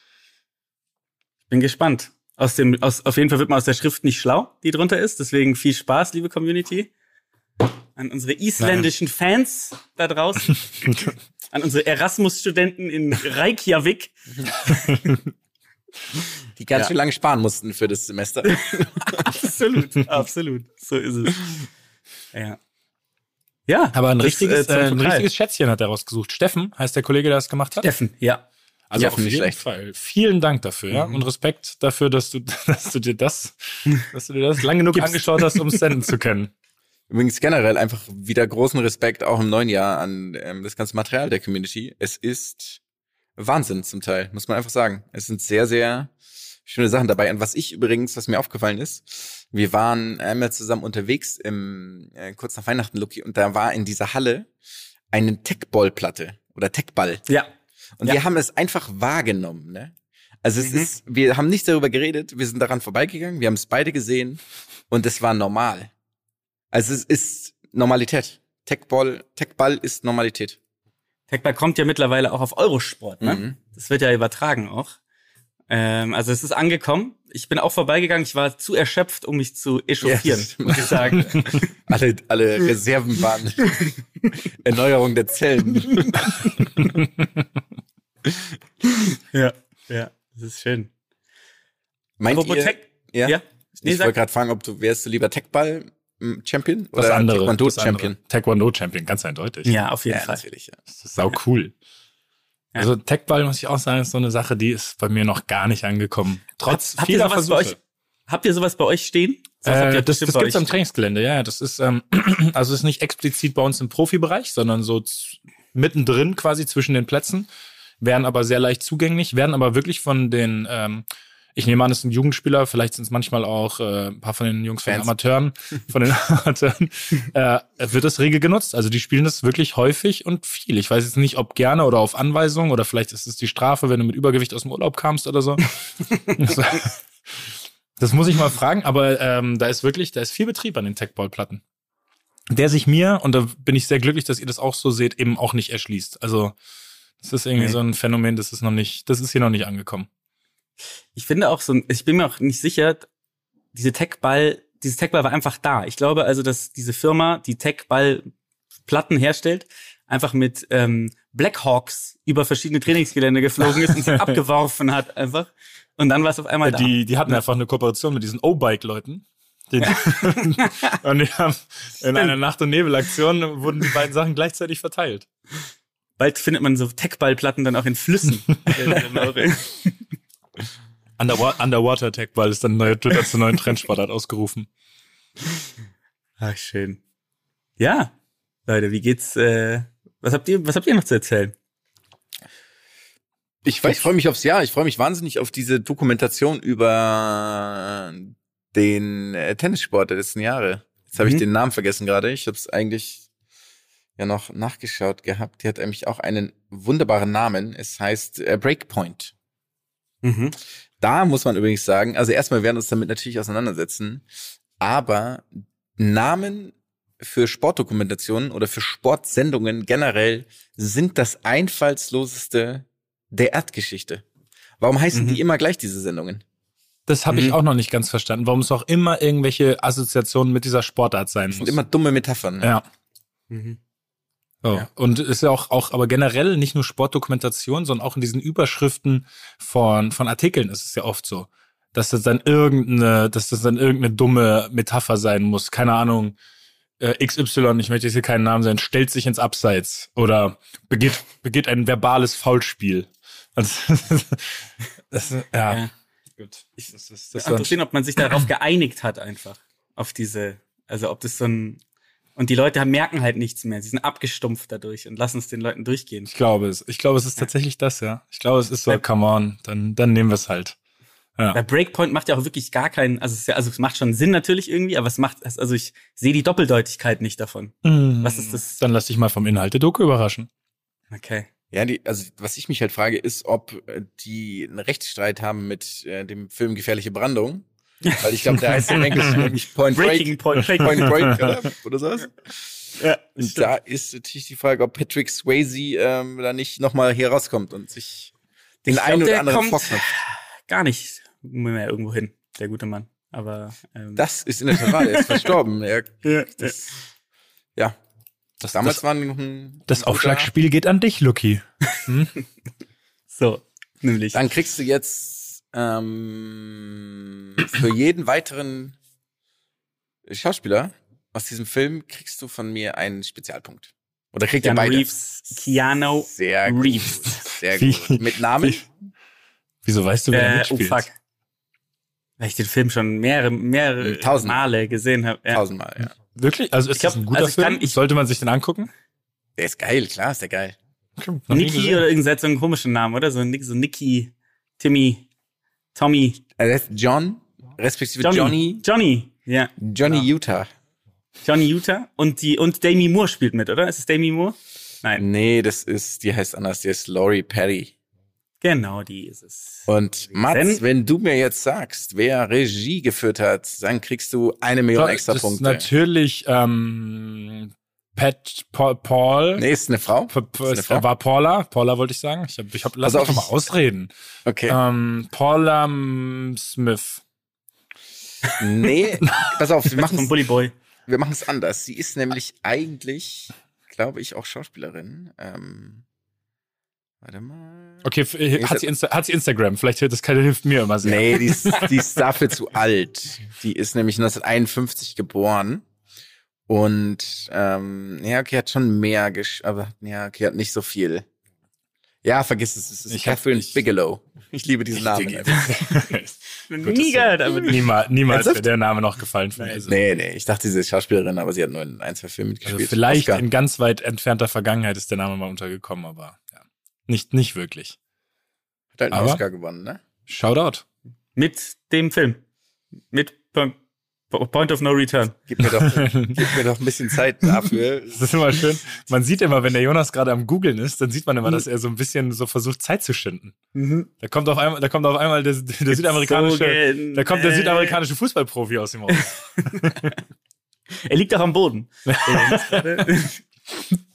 bin gespannt. Aus dem, aus, auf jeden Fall wird man aus der Schrift nicht schlau, die drunter ist. Deswegen viel Spaß, liebe Community. An unsere isländischen Fans da draußen. An unsere Erasmus-Studenten in Reykjavik. Die ganz Ja. schön lange sparen mussten für das Semester. absolut, absolut. So ist es. Ja. Ja. Aber ein das, richtiges, zum äh, ein richtiges Schätzchen hat er rausgesucht. Steffen heißt der Kollege, der das gemacht hat. Steffen, ja. Also Ja, auf jeden schlecht. Fall. Vielen Dank dafür, ja. Und Respekt dafür, dass du, dass du dir das, dass du dir das lang genug angeschaut hast, um es senden zu können. Übrigens generell einfach wieder großen Respekt auch im neuen Jahr an ähm, das ganze Material der Community. Es ist Wahnsinn zum Teil, muss man einfach sagen. Es sind sehr, sehr schöne Sachen dabei. Und was ich übrigens, was mir aufgefallen ist, wir waren einmal zusammen unterwegs im äh, kurz nach Weihnachten, Lucky, und da war in dieser Halle eine Techballplatte oder Techball. Ja. Und Ja. wir haben es einfach wahrgenommen, ne? Also es ist, wir haben nicht darüber geredet, wir sind daran vorbeigegangen, wir haben es beide gesehen und es war normal. Also es ist Normalität. Techball, Techball ist Normalität. Techball kommt ja mittlerweile auch auf Eurosport, ne? Mhm. Das wird ja übertragen auch. Ähm, also es ist angekommen. Ich bin auch vorbeigegangen. Ich war zu erschöpft, um mich zu echauffieren, Yes. muss ich sagen. Alle, alle Reserven waren Erneuerung der Zellen. ja, ja, das ist schön. Meint Apropos ihr, Tech, ja? ja? Nee, ich wollte gerade fragen, ob du wärst du lieber Techball mm, Champion Das oder andere. Taekwondo das andere. Champion? Taekwondo Champion, ganz eindeutig. ja, auf jeden Ja, Fall. natürlich. Ja. Das ist sau cool. Ja. Also Techball, muss ich auch sagen, ist so eine Sache, die ist bei mir noch gar nicht angekommen. Trotz Habt ihr vieler sowas bei Euch? Habt ihr sowas bei euch stehen? Äh, das bestimmt das bei gibt's euch am Trainingsgelände, ja. Das ist, ähm, also ist nicht explizit bei uns im Profibereich, sondern so mittendrin quasi zwischen den Plätzen, werden aber sehr leicht zugänglich, werden aber wirklich von den, ähm, ich nehme an, es sind Jugendspieler, vielleicht sind es manchmal auch äh, ein paar von den Jungs von den. Amateuren, von den Amateuren, äh, wird das rege genutzt. Also die spielen das wirklich häufig und viel. Ich weiß jetzt nicht, ob gerne oder auf Anweisung oder vielleicht ist es die Strafe, wenn du mit Übergewicht aus dem Urlaub kamst oder so. das, das muss ich mal fragen, aber ähm, da ist wirklich, da ist viel Betrieb an den Techball-Platten. Der sich mir, und da bin ich sehr glücklich, dass ihr das auch so seht, eben auch nicht erschließt. Also das ist irgendwie Nee. so ein Phänomen, das ist noch nicht, das ist hier noch nicht angekommen. Ich finde auch so, ich bin mir auch nicht sicher, diese Techball, dieses Techball war einfach da. Ich glaube also, dass diese Firma, die Techball-Platten herstellt, einfach mit ähm, Blackhawks über verschiedene Trainingsgelände geflogen ist und sie abgeworfen hat einfach. Und dann war es auf einmal da. Die, die hatten einfach eine Kooperation mit diesen O-Bike-Leuten. Die, und die haben in einer Nacht- und Nebelaktion wurden die beiden Sachen gleichzeitig verteilt. Bald findet man so Techballplatten dann auch in Flüssen. Underwa Underwater Techball ist dann neuer Twitter zur neuen Trendsportart ausgerufen. Ach, schön. Ja, Leute, wie geht's? Äh, was habt ihr, was habt ihr noch zu erzählen? Ich, ich freue mich aufs Jahr. Ich freue mich wahnsinnig auf diese Dokumentation über den äh, Tennissport der letzten Jahre. Jetzt habe ich Mhm. den Namen vergessen gerade. Ich habe es eigentlich ja noch nachgeschaut gehabt. Die hat nämlich auch einen wunderbaren Namen. Es heißt äh, Breakpoint. Mhm. Da muss man übrigens sagen, also erstmal werden wir uns damit natürlich auseinandersetzen, aber Namen für Sportdokumentationen oder für Sportsendungen generell sind das einfallsloseste der Erdgeschichte. Warum heißen Mhm. die immer gleich diese Sendungen? Das habe Mhm. ich auch noch nicht ganz verstanden, warum es auch immer irgendwelche Assoziationen mit dieser Sportart sein Das muss. sind immer dumme Metaphern. ja. Mhm. So. Ja. Und ist ja auch, auch, aber generell nicht nur Sportdokumentation, sondern auch in diesen Überschriften von, von Artikeln ist es ja oft so, dass das dann irgendeine, dass das dann irgendeine dumme Metapher sein muss. Keine Ahnung, äh, XY, ich möchte jetzt hier keinen Namen sein, stellt sich ins Abseits oder begeht, begeht ein verbales Foulspiel. Also, das, ja. Ja. Gut. Ich, das, das, Das das interessieren, ob man sich darauf geeinigt hat einfach. Auf diese, also ob das so ein, und die Leute haben- merken halt nichts mehr. Sie sind abgestumpft dadurch und lassen es den Leuten durchgehen. Ich glaube es. Ich glaube, es ist tatsächlich das, ja. Ich glaube, es ist so, Bei- come on, dann, dann nehmen wir es halt. Ja. Bei Breakpoint macht ja auch wirklich gar keinen, also es, ist ja, also es macht schon Sinn natürlich irgendwie, aber es macht, also ich sehe die Doppeldeutigkeit nicht davon. Was ist das? Dann lass dich mal vom Inhalt der Doku überraschen. Okay. Ja, die, also was ich mich halt frage, ist, ob äh, die einen Rechtsstreit haben mit äh, dem Film Gefährliche Brandung. Weil ich glaube, der heißt im Englischen nämlich Point Breaking Break. Point. Point Break oder, oder sowas. Ja, Und da ist natürlich die Frage, ob Patrick Swayze ähm, da nicht nochmal hier rauskommt und sich den Ich glaub, einen oder der anderen kommt- vorknöpft. gar nicht mehr irgendwo hin, der gute Mann. Aber ähm, Das ist in der Tat er ist verstorben. Er, ja, das, ja, Das, damals das, war ein das Aufschlagspiel geht an dich, Lucky. so, nämlich. Dann kriegst du jetzt ähm, für jeden weiteren Schauspieler aus diesem Film kriegst du von mir einen Spezialpunkt. Oder kriegt ihr Keanu beide? Reeves, Keanu Sehr gut. Reeves. Sehr Wie- gut. Mit Namen? Wieso weißt du, wer Äh, oh mitspielt? fuck. Weil ich den Film schon mehrere, mehrere Tausend. Male gesehen habe. Ja. Tausendmal, ja. Wirklich? Also ist Ich glaub, das ein guter also ich Film? kann- ich- Sollte man sich den angucken? Der ist geil, klar ist der geil. Niki oder irgendein so einen komischen Namen, oder? So, so Nicky, Timmy, Tommy, heißt John, respektive Johnny. Johnny, Johnny, ja. Johnny Utah. Johnny Utah. Und die, und Demi Moore spielt mit, oder? Ist es Demi Moore? Nein. Nee, das ist, die heißt anders, die heißt Laurie Perry. Genau, die ist es. Und Mats, Wenn- wenn du mir jetzt sagst, wer Regie geführt hat, dann kriegst du eine Million extra das ist Punkte. natürlich ähm, Pat Paul, Paul Nee, ist eine Frau. P- P- Ist eine Frau? war Paula, Paula wollte ich sagen. Ich habe, ich hab, lass Pass mich auf, doch mal ich- ausreden. Okay. Ähm, Paula Smith. Nee, pass auf, wir machen Bully Boy. wir machen es anders. Sie ist nämlich eigentlich, glaube ich, auch Schauspielerin. Ähm, warte mal. Okay, hat sie, Insta hat sie Instagram? Vielleicht hilft das keine hilft mir immer sehr. Nee, die ist, die ist dafür zu alt. Die ist nämlich 1951 geboren. Und ähm, ja, okay, hat schon mehr gesch aber ja, okay, hat nicht so viel. Ja, vergiss es, es ist Ich hab- Catherine ich- Bigelow. Ich liebe diesen Namen. Nie gehört, aber niemals niemals wäre der Name noch gefallen für mich. Also, Nee, nee, ich dachte, sie ist Schauspielerin, aber sie hat nur in ein, zwei Filmen mitgespielt. also vielleicht Oscar. in ganz weit entfernter Vergangenheit ist der Name mal untergekommen, aber ja. Nicht, nicht wirklich. hat halt einen aber- Oscar gewonnen, ne? Shoutout. mit dem Film. Mit Point, Point of No Return. Gib mir doch, gib mir doch ein bisschen Zeit dafür. Das ist immer schön. Man sieht immer, wenn der Jonas gerade am googeln ist, dann sieht man immer, dass er so ein bisschen so versucht, Zeit zu schinden. Da kommt auf einmal, da kommt auf einmal der, der südamerikanische, gen- da kommt der äh. südamerikanische Fußballprofi aus dem Haus. Er liegt auch am Boden.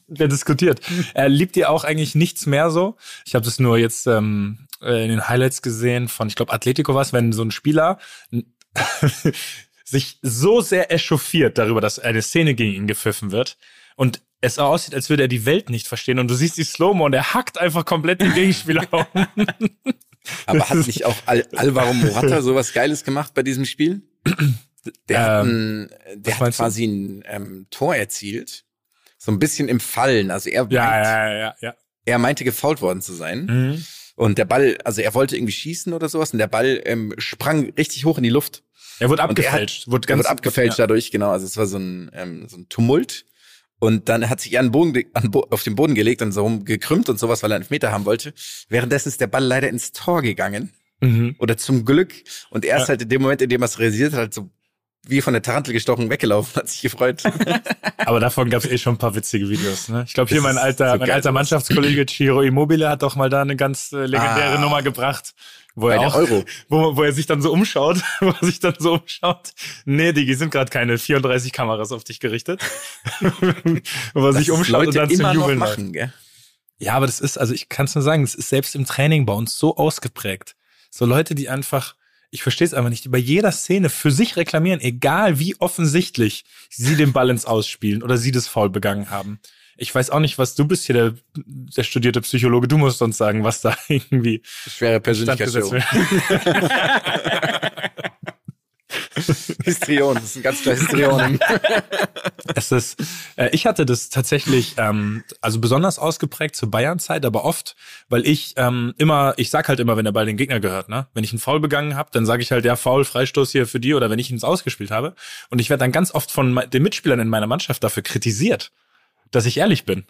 Wer diskutiert. Er liebt ihr auch eigentlich nichts mehr so. Ich habe das nur jetzt ähm, äh, in den Highlights gesehen von, ich glaube, Atletico was, wenn so ein Spieler sich so sehr echauffiert darüber, dass eine Szene gegen ihn gepfiffen wird und es aussieht, als würde er die Welt nicht verstehen und du siehst die Slow-Mo und er hackt einfach komplett den Gegenspieler um. Aber hat nicht auch Al Alvaro Morata sowas Geiles gemacht bei diesem Spiel? Der hat, ein, der hat quasi ein ähm, Tor erzielt. So ein bisschen im Fallen. Also er, Ja, meint, ja, ja, ja. er meinte gefault worden zu sein. Mhm. Und der Ball, also er wollte irgendwie schießen oder sowas und der Ball ähm, sprang richtig hoch in die Luft. Er wurde Und er hat- abgefälscht. wurde Er ganz wird abgefälscht Ja. dadurch, genau. Also es war so ein, ähm, so ein Tumult. Und dann hat sich er an den Boden, an, Bo- auf den Boden gelegt und so gekrümmt und sowas, weil er einen Meter haben wollte. Währenddessen ist der Ball leider ins Tor gegangen. Mhm. Oder zum Glück. Und er ist Ja. halt in dem Moment, in dem er es realisiert hat, halt so wie von der Tarantel gestochen weggelaufen, hat sich gefreut. Aber davon gab es eh schon ein paar witzige Videos. Ne? Ich glaube, hier mein alter, so mein alter. Mannschaftskollege Ciro Immobile hat doch mal da eine ganz äh, legendäre Ah. Nummer gebracht, wo Bei er auch, Euro. wo, wo er sich dann so umschaut, wo er sich dann so umschaut. Nee, Digi, sind gerade keine 34 Kameras auf dich gerichtet. wo er sich Das umschaut und Leute dann zum immer noch Jubeln läuft. machen, gell? Ja, aber das ist, also ich kann es nur sagen, das ist selbst im Training bei uns so ausgeprägt. So Leute, die einfach, ich verstehe es einfach nicht, die bei jeder Szene für sich reklamieren, egal wie offensichtlich sie den ins Ausspielen oder sie das Foul begangen haben. Ich weiß auch nicht, was du bist hier, der, der studierte Psychologe. Du musst uns sagen, was da irgendwie Schwere Persönlichkeitsstörung. wird. Histrion, das ist ein ganz klar Histrion. Es ist, äh, ich hatte das tatsächlich, ähm, also besonders ausgeprägt zur Bayern-Zeit, aber oft, weil ich ähm, immer, ich sag halt immer, wenn der Ball den Gegner gehört, ne? Wenn ich einen Foul begangen habe, dann sage ich halt, ja, Foul, Freistoß hier für die oder wenn ich ihn ins Ausgespielt habe. Und ich werde dann ganz oft von den Mitspielern in meiner Mannschaft dafür kritisiert, dass ich ehrlich bin.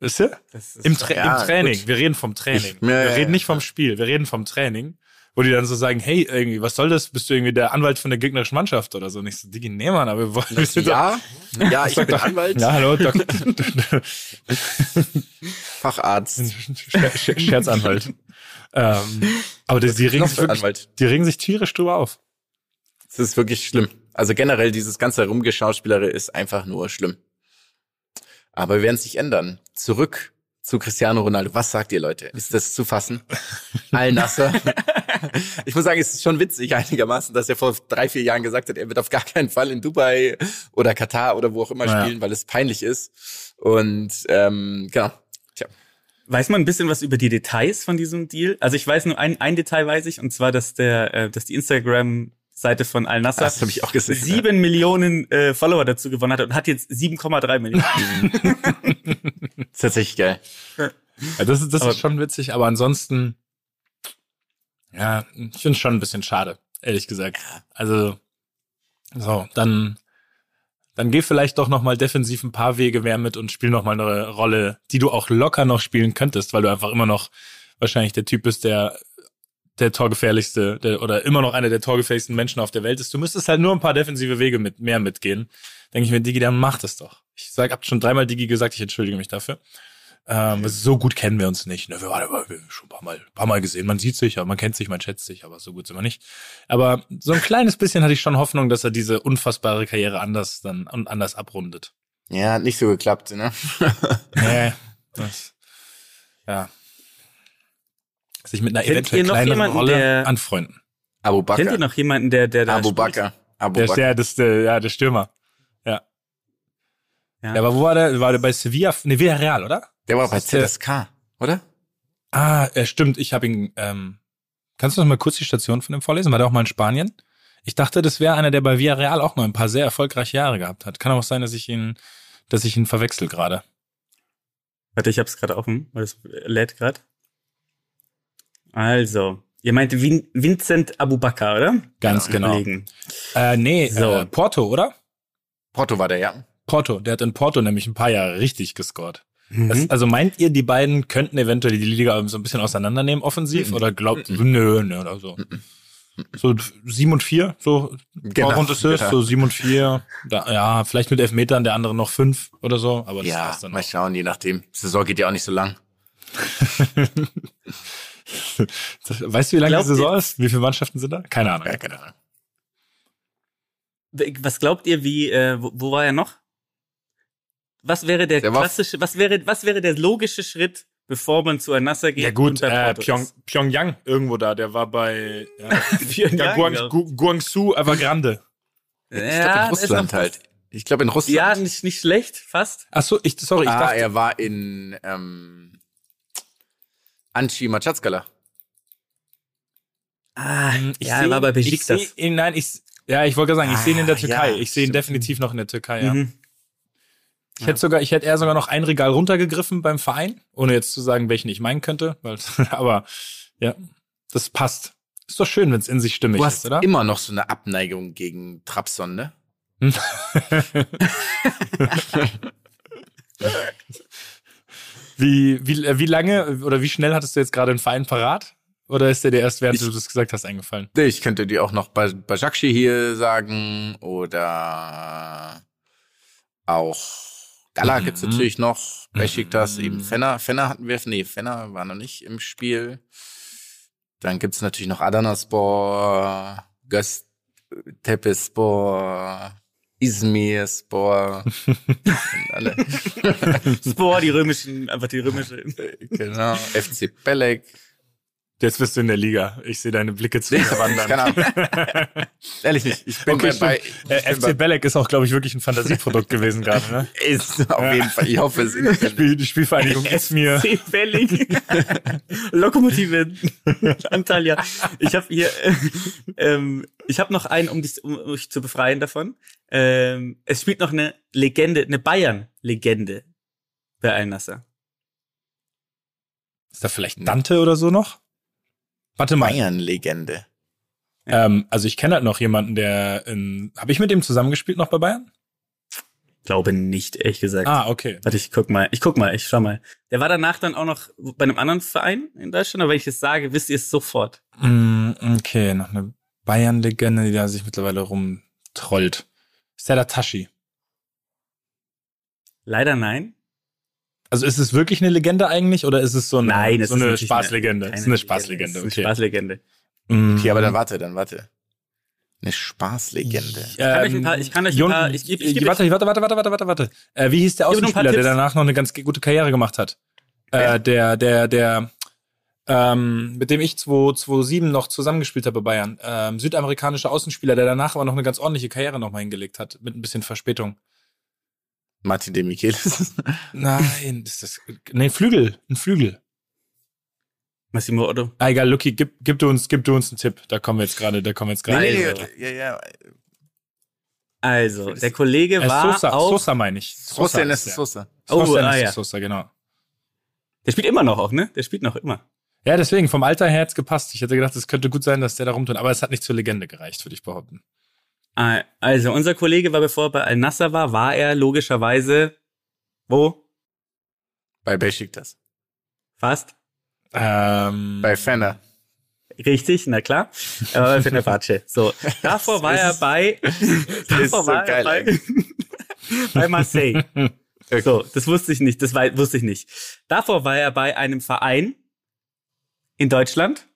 Wisst ihr? Das ist Im, Tra ja, Im Training. gut. Wir reden vom Training. Ich- ja, ja, wir reden ja. nicht vom Spiel, wir reden vom Training. Wo die dann so sagen, hey, irgendwie, was soll das? Bist du irgendwie der Anwalt von der gegnerischen Mannschaft oder so? Und ich so, Digi, nee, Mann, aber wir wollen, wir sind doch- ja, ja, ich bin doch- Anwalt, Ja, hallo, Facharzt. Scher- Scher- Scherzanwalt. ähm, aber die, die, regen sich wirklich, Anwalt. die regen sich tierisch drüber auf. Das ist wirklich schlimm. Also generell dieses ganze Rumgeschauspielere ist einfach nur schlimm. Aber wir werden es nicht ändern. Zurück zu Cristiano Ronaldo. Was sagt ihr, Leute? Ist das zu fassen? Al-Nasser. Ich muss sagen, es ist schon witzig einigermaßen, dass er vor drei, vier Jahren gesagt hat, er wird auf gar keinen Fall in Dubai oder Katar oder wo auch immer Ja. spielen, weil es peinlich ist. Und ähm, genau. Tja. Weiß man ein bisschen was über die Details von diesem Deal? Also ich weiß nur ein, ein Detail weiß ich, und zwar, dass der, äh, dass die Instagram-Seite von Al Nassr Das habe ich auch gesehen. sieben Millionen äh, Follower dazu gewonnen hat und hat jetzt 7,3 Millionen. Das ist tatsächlich geil. Ja, das ist, das Aber- ist schon witzig, aber ansonsten, ja, ich finde es schon ein bisschen schade, ehrlich gesagt. Also, so, dann, dann geh vielleicht doch noch mal defensiv ein paar Wege mehr mit und spiel noch mal eine Rolle, die du auch locker noch spielen könntest, weil du einfach immer noch wahrscheinlich der Typ bist, der der torgefährlichste der, oder immer noch einer der torgefährlichsten Menschen auf der Welt ist. Du müsstest halt nur ein paar defensive Wege mit mehr mitgehen. Denke ich mir, Digi, dann mach das doch. Ich sag, hab schon dreimal Digi gesagt, ich entschuldige mich dafür. Ähm, so gut kennen wir uns nicht. Ne? Wir waren schon ein paar Mal, paar Mal gesehen. Man sieht sich, man kennt sich, man schätzt sich, aber so gut sind wir nicht. Aber so ein kleines bisschen hatte ich schon Hoffnung, dass er diese unfassbare Karriere anders dann und anders abrundet. Ja, hat nicht so geklappt, ne? Nee, das, ja. Sich mit einer Kennt eventuell ihr noch kleineren jemanden, Rolle der- anfreunden. Abu Kennt ihr Bakr. noch jemanden, der, der da Abu spielt? Bakr. Abu Der ist Bakr. der, das der, ja, der Stürmer. Ja. Ja. ja. aber wo war der? War der bei Sevilla? Nee, Villarreal, oder? Der war bei ZSK, oder? Ah, äh, stimmt, ich habe ihn, ähm, kannst du noch mal kurz die Station von dem vorlesen? War der auch mal in Spanien? Ich dachte, das wäre einer, der bei Villarreal auch mal ein paar sehr erfolgreiche Jahre gehabt hat. Kann auch sein, dass ich ihn, dass ich ihn verwechsel gerade. Warte, ich hab's gerade offen, weil es lädt gerade. Also, ihr meint Vin Vincent Abubakar, oder? Ganz Ja, genau. Kollegen. Äh, nee, So. äh, Porto, oder? Porto war der, ja. Porto, der hat in Porto nämlich ein paar Jahre richtig gescored. Das, Mhm. also meint ihr, die beiden könnten eventuell die Liga so ein bisschen auseinandernehmen offensiv? Mhm. Oder glaubt, nö, nö, oder so. So sieben und vier, so Genau, und Assist, genau. so sieben und vier. Da, ja, vielleicht mit Elfmetern, der andere noch fünf oder so, aber das Ja, war's dann mal auch. schauen, je nachdem. Saison geht ja auch nicht so lang. Weißt du, wie lange die Saison ihr- ist? Wie viele Mannschaften sind da? Keine Ahnung. Ja, keine Ahnung. Was glaubt ihr, wie, äh, wo, wo war er noch? Was wäre der, Der klassische, was wäre, was wäre der logische Schritt, bevor man zu Al-Nassr geht? Ja gut, äh, Pyong? Pyongyang irgendwo da, der war bei ja, ja, Guang, ja. Gu- Guangzhou Evergrande. Ich glaube Ja, in Russland halt. Ich glaube in Russland. Ja, nicht, nicht schlecht, fast. Ach so, ich sorry, ich ah, dachte er war in ähm, Anchi Machatskala. Ah, Ich ja, seh- war bei ich Besiktas. Nein, ich ja, ich wollte gerade sagen, ich sehe ihn in der Ah, Türkei. ja, ich sehe ihn stimmt. definitiv noch in der Türkei, ja. Mhm. Ich hätte sogar, ich hätte eher sogar noch ein Regal runtergegriffen beim Verein, ohne jetzt zu sagen, welchen ich meinen könnte, weil, aber ja, das passt. Ist doch schön, wenn es in sich stimmig Du ist, hast oder? immer noch so eine Abneigung gegen Trabzon, ne? wie, wie, äh, wie lange oder wie schnell hattest du jetzt gerade einen Verein parat? Oder ist der dir erst, während Ich- du das gesagt hast, eingefallen? Ich könnte dir auch noch Ba- Bajakshi hier sagen oder auch Gala Mhm. gibt's natürlich noch. Besiktas, Mhm. eben Fenner. Fenner hatten wir, nee, Fenner war noch nicht im Spiel. Dann gibt's natürlich noch Adanaspor, Göz, Tepespor, Izmirspor. Und alle. Spor, die römischen, einfach die römische. genau. FC Belek. Jetzt bist du in der Liga. Ich sehe deine Blicke zu wandern. keine Ahnung. Ehrlich nicht. Ich bin Okay, bei, bei, ich Äh, bin FC Belek ist auch, glaube ich, wirklich ein Fantasieprodukt gewesen gerade, ne? bei, ist auf jeden Fall. Ich hoffe, es ist. Spiel, die Spielvereinigung ist mir. C. Belling. Lokomotive Antalya. Ich habe hier, äh, ähm, ich habe noch einen, um dich, um euch zu befreien davon. Ähm, es spielt noch eine Legende, eine Bayern-Legende bei Al-Nassr. Ist da vielleicht Dante oder so noch? Warte mal. Bayern-Legende. Ähm, also ich kenne halt noch jemanden, der in. Habe ich mit dem zusammengespielt noch bei Bayern? Glaube nicht, ehrlich gesagt. Ah, okay. Warte, ich guck mal, ich guck mal, ich schau mal. Der war danach dann auch noch bei einem anderen Verein in Deutschland, aber wenn ich das sage, wisst ihr es sofort. Mm, okay, noch eine Bayern-Legende, die da sich mittlerweile rumtrollt. Ist der? Leider nein. Also ist es wirklich eine Legende eigentlich oder ist es so eine, Nein, es so ist eine Spaßlegende? keine Es ist eine Legende, Spaßlegende, es ist okay. Eine Spaßlegende. Mm. Okay, aber dann warte, dann warte. Eine Spaßlegende. kann euch ein paar- ich kann euch ein paar- ich ich geb Ähm, warte, warte, warte, warte, warte, warte, warte. Äh, wie hieß der Außenspieler, der danach noch eine ganz gute Karriere gemacht hat? Äh, der, der, der, ähm, mit dem ich 2007 noch zusammengespielt habe bei Bayern. Ähm, südamerikanischer Außenspieler, der danach aber noch eine ganz ordentliche Karriere noch mal hingelegt hat, mit ein bisschen Verspätung. Martin de Michelis. Nein, das ist das, nee, Flügel, ein Flügel. Massimo Otto. Ah, egal, Lucky, gib, gib du uns, gib du uns einen Tipp. Da kommen wir jetzt gerade, da kommen wir jetzt gerade. nee, Also. nee, ja, ja. Also, der Kollege Äh, war Sosa, auch, Sosa meine ich. Sosa ist ist. Sosa. Oh, Sosa ah, ja. Sosa, genau. der spielt immer noch auch, ne? Der spielt noch immer. Ja, deswegen, vom Alter her hat's gepasst. Ich hätte gedacht, es könnte gut sein, dass der da rumtut, aber es hat nicht zur Legende gereicht, würde ich behaupten. Ah, Also, unser Kollege war, bevor er bei Al-Nassr war, war er logischerweise, wo? Bei Besiktas. Fast? Ähm, Bei Fenner. Richtig, na klar. Er war bei Fenerbahce. So, davor war er bei, davor so war er geil bei, bei Marseille. So, das wusste ich nicht, das war, wusste ich nicht. Davor war er bei einem Verein in Deutschland.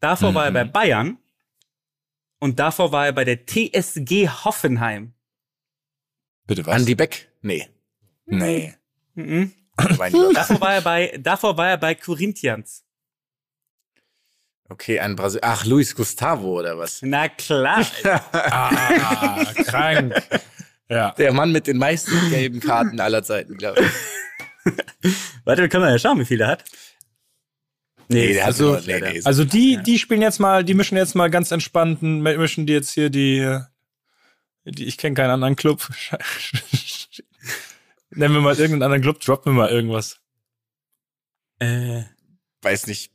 Davor war er bei Mhm. Bayern. Und davor war er bei der TSG Hoffenheim. Bitte was? Andy Beck? Nee. nee. Mhm. Davor war er bei, davor war er bei Corinthians. Okay, ein Brasil. Ach, Luis Gustavo oder was? Na klar. Ah, krank. Ja. Der Mann mit den meisten gelben Karten aller Zeiten, glaube ich. Warte, wir können mal ja schauen, wie viel er hat. Nee, der hat also- nee, nee, Also die, die spielen jetzt mal, die mischen jetzt mal ganz entspannten, mischen die jetzt hier die, die ich kenne keinen anderen Club. Nennen wir mal irgendeinen anderen Club, droppen wir mal irgendwas. Äh, weiß nicht.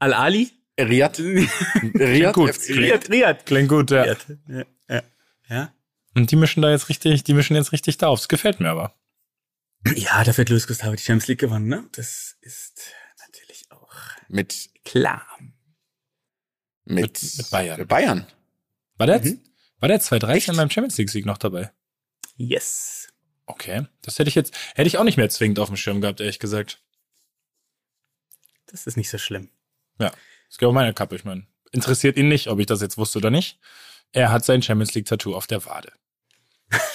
Al-Ali? Riyad? Riyad? gut. Riyad, Riyad. Klingt gut, ja. Riyad. Ja, ja. ja. Und die mischen da jetzt richtig, die mischen jetzt richtig da auf. Das gefällt mir aber. Ja, dafür hat Luis Gustavo die Champions League gewonnen, ne? Das ist Mit, klar. mit, Mit- mit Bayern. Mit Bayern. War der, Mhm. war der 2013 beim Champions League Sieg noch dabei? Yes. Okay. Das hätte ich jetzt, hätte ich auch nicht mehr zwingend auf dem Schirm gehabt, ehrlich gesagt. Das ist nicht so schlimm. Ja. Das geht auf meine Kappe, ich meine. Interessiert ihn nicht, ob ich das jetzt wusste oder nicht. Er hat sein Champions League Tattoo auf der Wade.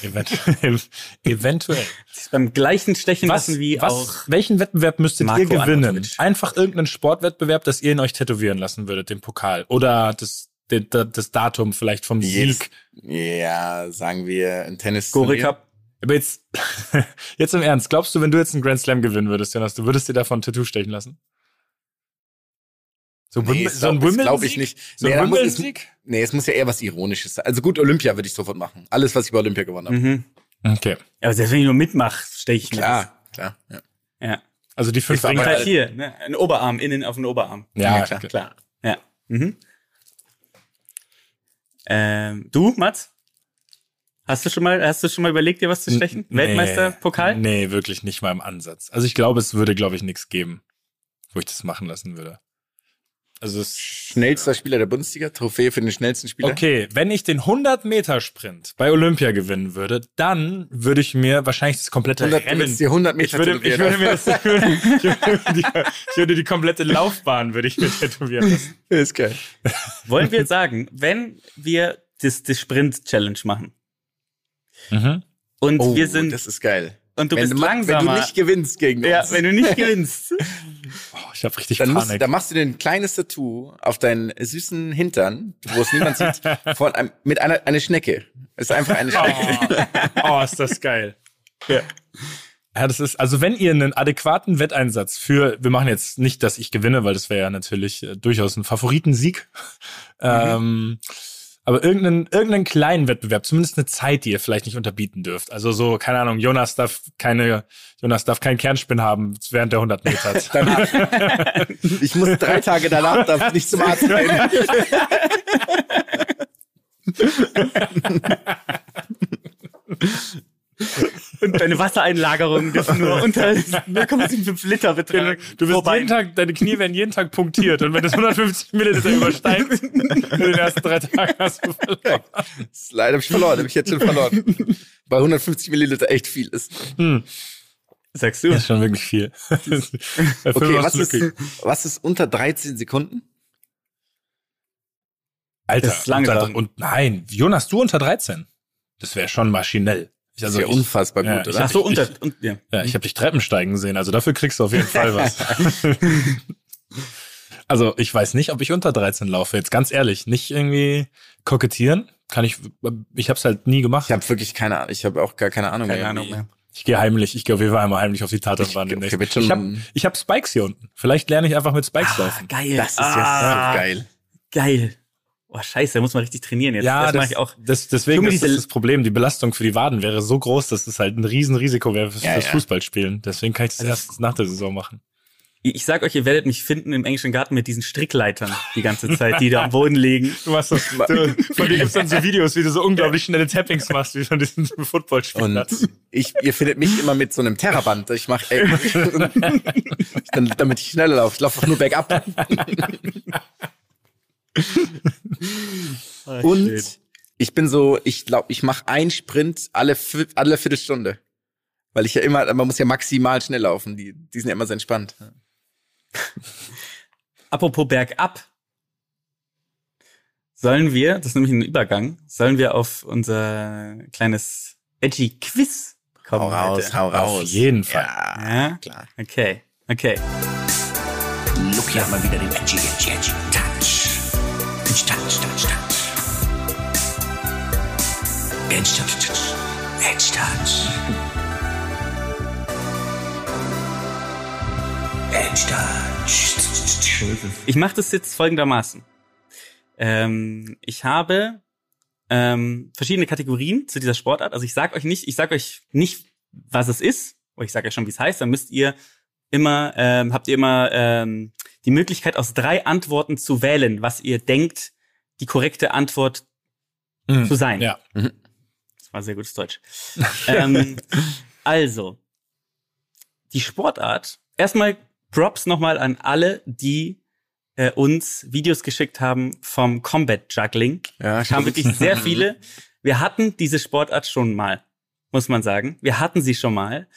Event eventuell. Sich beim gleichen stechen Was, lassen wie was, auch. welchen Wettbewerb müsstet Marco ihr gewinnen? Arnautovic. Einfach irgendeinen Sportwettbewerb, das ihr in euch tätowieren lassen würdet, den Pokal. Oder das, den- das Datum vielleicht vom Jetzt, Sieg. ja, sagen wir ein Tennis. Gore Cup. Aber jetzt, jetzt im Ernst, glaubst du, wenn du jetzt einen Grand Slam gewinnen würdest, Jonas, du würdest dir davon ein Tattoo stechen lassen? So, Nee, so ein glaub- das glaub Wimbledon-Sieg? ich nicht. So Nee, muss es-? Nee, es muss ja eher was Ironisches sein. Also gut, Olympia würde ich sofort machen. Alles, was ich bei Olympia gewonnen habe. Mhm. Okay. Aber selbst wenn ich nur mitmache, steche ich mir Klar, klar. Ja. Ja. Also die fünf Ringe. Halt hier, ne? Ein Oberarm, innen auf den Oberarm. Ja, Ja, klar. klar. Klar. Ja. Mhm. Ähm, du, Mats? Hast du schon mal, hast du schon mal überlegt, dir was zu stechen? Nee, Weltmeisterpokal? Nee, wirklich nicht mal im Ansatz. Also ich glaube, es würde, glaube ich, nichts geben, wo ich das machen lassen würde. Also es, Schnellster Spieler der Bundesliga, Trophäe für den schnellsten Spieler. okay, wenn ich den 100-Meter-Sprint bei Olympia gewinnen würde, dann würde ich mir wahrscheinlich das komplette 100, Rennen... Dir 100 Meter Ich würde, ich würde mir das, ich würde, ich würde, die, ich würde die komplette Laufbahn würde ich mir tätowieren lassen. ist geil. Wollen wir jetzt sagen, wenn wir das, das Sprint-Challenge machen Mhm. und Oh, wir sind, das ist geil. und du wenn, bist du, wenn langsamer. du nicht gewinnst gegen ja, uns, wenn du nicht gewinnst. Ich habe richtig dann, musst, Panik. dann machst du dir ein kleines Tattoo auf deinen süßen Hintern, wo es niemand sieht, von einem, mit einer eine Schnecke. Es ist einfach eine Schnecke. Oh, oh, ist das geil. Ja. Ja, das ist, also wenn ihr einen adäquaten Wetteinsatz für, wir machen jetzt nicht, dass ich gewinne, weil das wäre ja natürlich äh, durchaus ein Favoritensieg, ähm, aber irgendeinen, irgendeinen kleinen Wettbewerb, zumindest eine Zeit, die ihr vielleicht nicht unterbieten dürft. Also so, keine Ahnung, Jonas darf keine, Jonas darf keinen Kernspin haben während der 100 Meter. Ich muss drei Tage danach darf nicht zum Arzt gehen. Und deine Wassereinlagerungen dürfen nur unter 0,75 Liter betragen. Du Wobei- jeden Tag, deine Knie werden jeden Tag punktiert und wenn das 150 Milliliter übersteigt, in den ersten drei Tagen hast du verloren. Das ist Leider habe ich verloren, habe ich jetzt schon verloren. Bei 150 Milliliter echt viel ist. Sagst du? Das ist schon wirklich viel. Okay, was ist, was ist unter 13 Sekunden? Alter, Das ist langsam. unter, und nein, Jonas, du unter 13. Das wäre schon maschinell. Ich, Das also ist ja ich, unfassbar ja, gut, ich oder? Ach so, Ich- unter, und, ja. ja, ich habe dich Treppen steigen sehen, also dafür kriegst du auf jeden Fall was. also ich weiß nicht, ob ich unter 13 laufe. Jetzt ganz ehrlich, nicht irgendwie kokettieren. Kann ich, ich habe es halt nie gemacht. Ich habe wirklich keine Ahnung. Ich habe auch gar keine Ahnung Keine mehr. Ahnung mehr. Ich gehe heimlich, ich gehe auf jeden Fall einmal heimlich auf die Tatanbahn Ich- demnächst. ich hab jetzt Ich habe ich hab Spikes hier unten. Vielleicht lerne ich einfach mit Spikes laufen. geil. Das ist ja ah, so geil. Geil. Oh, scheiße, da muss man richtig trainieren jetzt. Ja, das, das, mache ich auch. Das, deswegen ist das das Problem. Die Belastung für die Waden wäre so groß, dass es halt ein Riesenrisiko wäre fürs, Ja, fürs ja. Fußballspielen. Deswegen kann ich das Also- erst nach der Saison machen. Ich sag euch, ihr werdet mich finden im englischen Garten mit diesen Strickleitern die ganze Zeit, die da am Boden liegen. Du machst das. Du, von dir gibt's dann so Videos, wie du so unglaublich schnelle Tappings machst, wie von diesen Footballspielern. Und ich, ihr findet mich immer mit so einem Terraband. Ich mache, dann, damit ich schneller laufe. Ich laufe auch nur bergab. Und ich bin so, ich glaube, ich mache einen Sprint alle, alle Viertelstunde. Weil ich ja immer, man muss ja maximal schnell laufen. Die, die sind ja immer so entspannt. Apropos bergab. Sollen wir, das ist nämlich ein Übergang, sollen wir auf unser kleines edgy Quiz kommen? Hau raus, heute? hau raus. Auf jeden Fall. Ja, Ja? klar. Okay, okay. Luki hat mal wieder den edgy, edgy, edgy Touch. Edgy Touch, Touch. Edgy Touch. Edgy Touch. Ich mache das jetzt folgendermaßen. Ähm, ich habe ähm, verschiedene Kategorien zu dieser Sportart. Also ich sag euch nicht, ich sag euch nicht, was es ist, aber ich sage euch schon, wie es heißt. Dann müsst ihr immer, ähm, habt ihr immer ähm, die Möglichkeit, aus drei Antworten zu wählen, was ihr denkt, die korrekte Antwort Mhm. zu sein. Ja. Das war sehr gutes Deutsch. ähm, also, die Sportart. Erstmal Props nochmal an alle, die äh, uns Videos geschickt haben vom Combat Juggling. Ja, Es kamen stimmt. wirklich sehr viele. Wir hatten diese Sportart schon mal, muss man sagen. Wir hatten sie schon mal.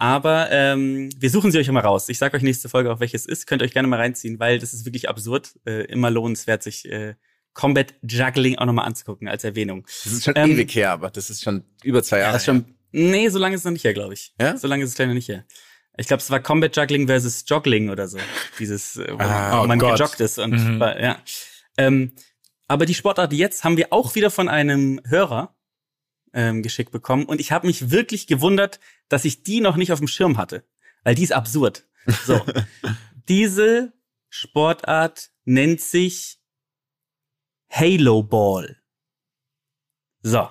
Aber ähm, wir suchen sie euch immer raus. Ich sage euch nächste Folge auch, welches ist. Könnt ihr euch gerne mal reinziehen, weil das ist wirklich absurd. Äh, immer lohnenswert, sich äh, Combat Juggling auch nochmal anzugucken als Erwähnung. Das ist schon Ähm, ewig her, aber das ist schon über zwei Jahre. Ja, schon, nee, so lange ist es noch nicht her, glaube ich. Ja? So lange ist es gleich noch nicht her. Ich glaube, es war Combat Juggling versus Joggling oder so. Dieses, äh, wo, Ah, wo man oh Gott. gejoggt ist und Mhm. ja. Ähm, aber die Sportart jetzt haben wir auch wieder von einem Hörer ähm, geschickt bekommen und ich habe mich wirklich gewundert, dass ich die noch nicht auf dem Schirm hatte, weil die ist absurd. So, diese Sportart nennt sich Halo Ball. So,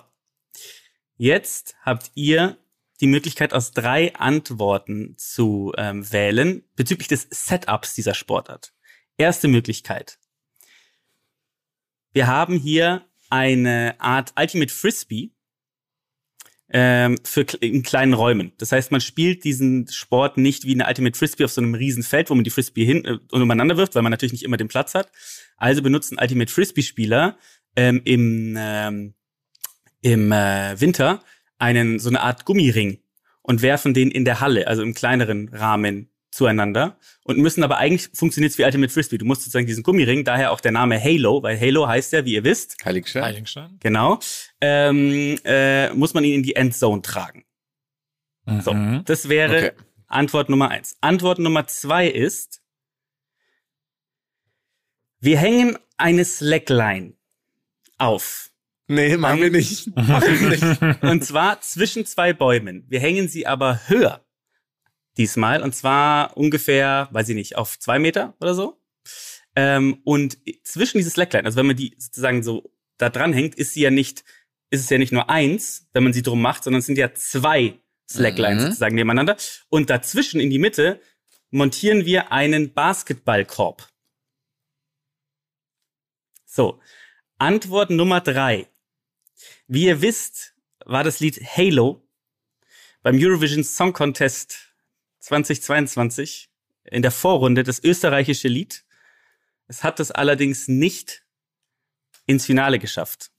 Jetzt habt ihr die Möglichkeit, aus drei Antworten zu ähm, wählen bezüglich des Setups dieser Sportart. Erste Möglichkeit. Wir haben hier eine Art Ultimate Frisbee ähm, für in kleinen Räumen. Das heißt, man spielt diesen Sport nicht wie eine Ultimate Frisbee auf so einem riesen Feld, wo man die Frisbee hin äh, umeinander wirft, weil man natürlich nicht immer den Platz hat. Also benutzen Ultimate Frisbee-Spieler ähm, im ähm, im äh, Winter einen so eine Art Gummiring und werfen den in der Halle, also im kleineren Rahmen zueinander und müssen aber eigentlich funktioniert es wie Ultimate Frisbee. Du musst sozusagen diesen Gummiring, daher auch der Name Halo, weil Halo heißt ja, wie ihr wisst, Heiligstein. Heiligenstein. genau, ähm, äh, muss man ihn in die Endzone tragen. So, Mhm. das wäre Okay. Antwort Nummer eins. Antwort Nummer zwei ist, wir hängen eine Slackline auf. Nee, machen wir nicht. Machen wir nicht. Und zwar zwischen zwei Bäumen. Wir hängen sie aber höher diesmal. Und zwar ungefähr, weiß ich nicht, auf zwei Meter oder so. Ähm, und zwischen dieses Slackline, also wenn man die sozusagen so da dran hängt, ist sie ja nicht, ist es ja nicht nur eins, wenn man sie drum macht, sondern es sind ja zwei Slacklines Mhm. sozusagen nebeneinander. Und dazwischen in die Mitte montieren wir einen Basketballkorb. So. Antwort Nummer drei. Wie ihr wisst, war das Lied Halo beim Eurovision Song Contest 2022 in der Vorrunde das österreichische Lied. Es hat es allerdings nicht ins Finale geschafft.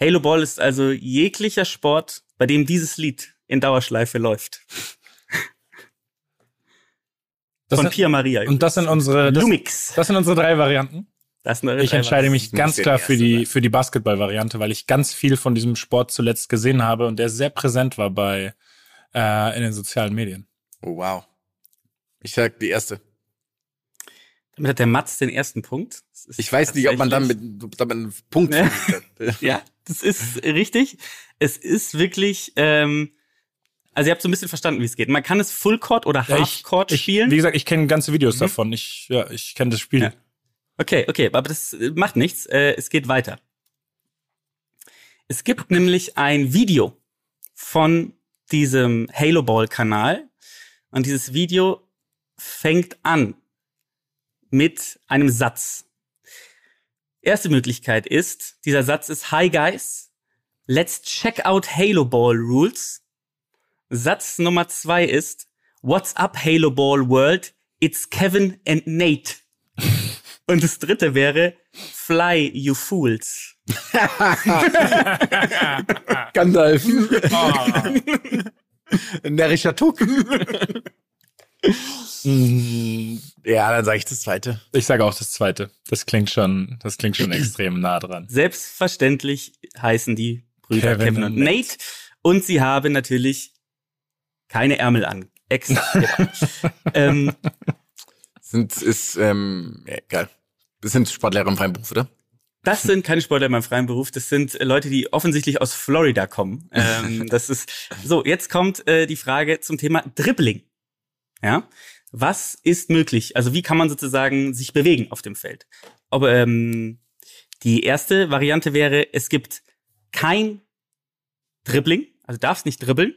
Halo Ball ist also jeglicher Sport, bei dem dieses Lied in Dauerschleife läuft. Das Von sind, Pia Maria. und das sind unsere, das, Lumix. das sind unsere drei Varianten. Das sind eure Ich entscheide mich ganz klar für die, für die Basketball-Variante, weil ich ganz viel von diesem Sport zuletzt gesehen habe und der sehr präsent war bei, äh, in den sozialen Medien. Oh, wow. Ich sag die erste. Damit hat der Matz den ersten Punkt. Ich weiß nicht, ob man dann tatsächlich- mit, ob man einen Punkt Ja. kriegt. Ja, das ist richtig. Es ist wirklich, ähm, also ihr habt so ein bisschen verstanden, wie es geht. Man kann es Full Court oder Ja, Half Court ich, spielen. Wie gesagt, ich kenne ganze Videos Mhm. davon. Ich, ja, ich kenne das Spiel. Ja. Okay, okay, aber das äh, macht nichts. Äh, es geht weiter. Es gibt nämlich ein Video von diesem Halo Ball Kanal und dieses Video fängt an mit einem Satz. Erste Möglichkeit ist, dieser Satz ist Hi guys, let's check out Halo Ball Rules. Satz Nummer zwei ist What's up Halo Ball World? It's Kevin and Nate. Und das dritte wäre Fly, you fools. Gandalf. Ein närrischer Tuck. Mm, ja, dann sage ich das zweite. Ich sage auch das zweite. Das klingt schon, das klingt schon extrem nah dran. Selbstverständlich heißen die Brüder Kevin Kevin, und Nate. Nate. Und sie haben natürlich keine Ärmel an. Exakt. genau. ähm, Sind, ist, ähm, ja, egal. Das sind Sportlehrer im freien Beruf, oder? Das sind keine Sportler in meinem freien Beruf, das sind äh, Leute, die offensichtlich aus Florida kommen. Ähm, das ist so. Jetzt kommt äh, die Frage zum Thema Dribbling. Ja, was ist möglich? Also wie kann man sozusagen sich bewegen auf dem Feld? Ob ähm, die erste Variante wäre, es gibt kein Dribbling, also du darfst nicht dribbeln.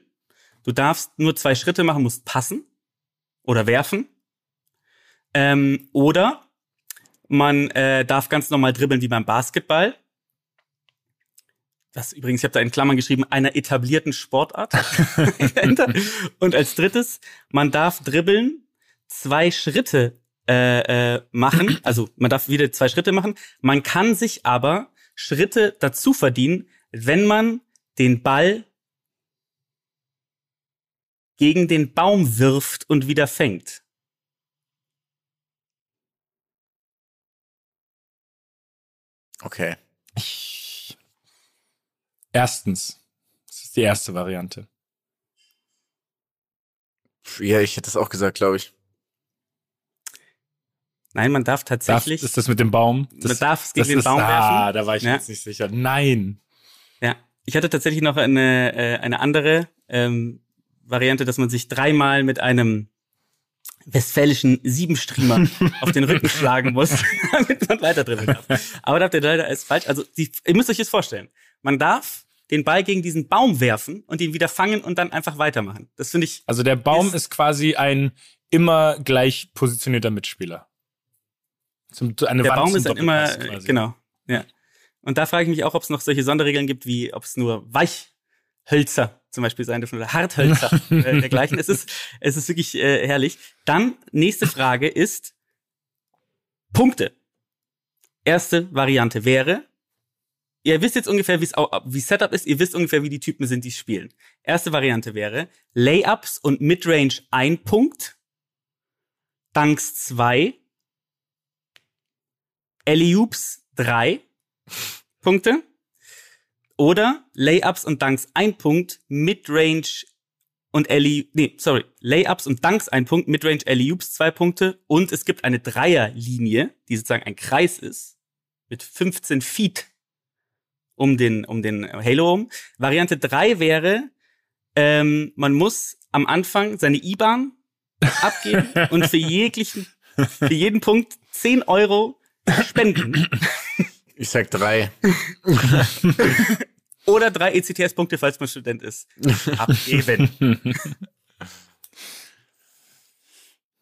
Du darfst nur zwei Schritte machen, musst passen oder werfen. Ähm, oder man äh, darf ganz normal dribbeln wie beim Basketball. Das übrigens, ich habe da in Klammern geschrieben, einer etablierten Sportart. Und als drittes, man darf dribbeln, zwei Schritte äh, äh, machen, also man darf wieder zwei Schritte machen. Man kann sich aber Schritte dazu verdienen, wenn man den Ball gegen den Baum wirft und wieder fängt. Okay. Ich, erstens, das ist die erste Variante. Ja, ich hätte das auch gesagt, glaube ich. Nein, man darf Darf, tatsächlich. ist das mit dem Baum? Das, man darf es gegen das den ist, Baum ah, werfen. da war ich Ja. jetzt nicht sicher. Nein. Ja, ich hatte tatsächlich noch eine, äh, eine andere ähm, Variante, dass man sich dreimal mit einem westfälischen Siebenstriemer auf den Rücken schlagen muss, damit man weiter dribbeln darf. Aber da habt ihr leider ist falsch. Also die, ihr müsst euch das vorstellen. Man darf den Ball gegen diesen Baum werfen und ihn wieder fangen und dann einfach weitermachen. Das finde ich. Also der Baum Ist- ist, quasi ein immer gleich positionierter Mitspieler. Zum, eine Der Wand Baum ist dann immer quasi. genau. Ja. Und da frage ich mich auch, ob es noch solche Sonderregeln gibt, wie ob es nur Weichhölzer zum Beispiel sein dürfen oder Harthölzer äh, dergleichen. Es ist, es ist wirklich äh, herrlich. Dann nächste Frage ist Punkte. Erste Variante wäre, ihr wisst jetzt ungefähr, wie Setup ist, ihr wisst ungefähr, wie die Typen sind, die spielen. Erste Variante wäre Layups und Midrange ein Punkt, Dunks zwei, Alley-Oops drei Punkte. Oder Layups und Dunks ein Punkt, Midrange und Alley, nee, sorry, Layups und Dunks ein Punkt, Midrange Alley-Oops zwei Punkte und es gibt eine Dreierlinie, die sozusagen ein Kreis ist, mit 15 Feet um den, um den Halo rum. Variante drei wäre, ähm, man muss am Anfang seine IBAN abgeben und für jeglichen, für jeden Punkt 10 Euro spenden. Ich sag drei. Oder drei ECTS-Punkte, falls man Student ist. Abgeben.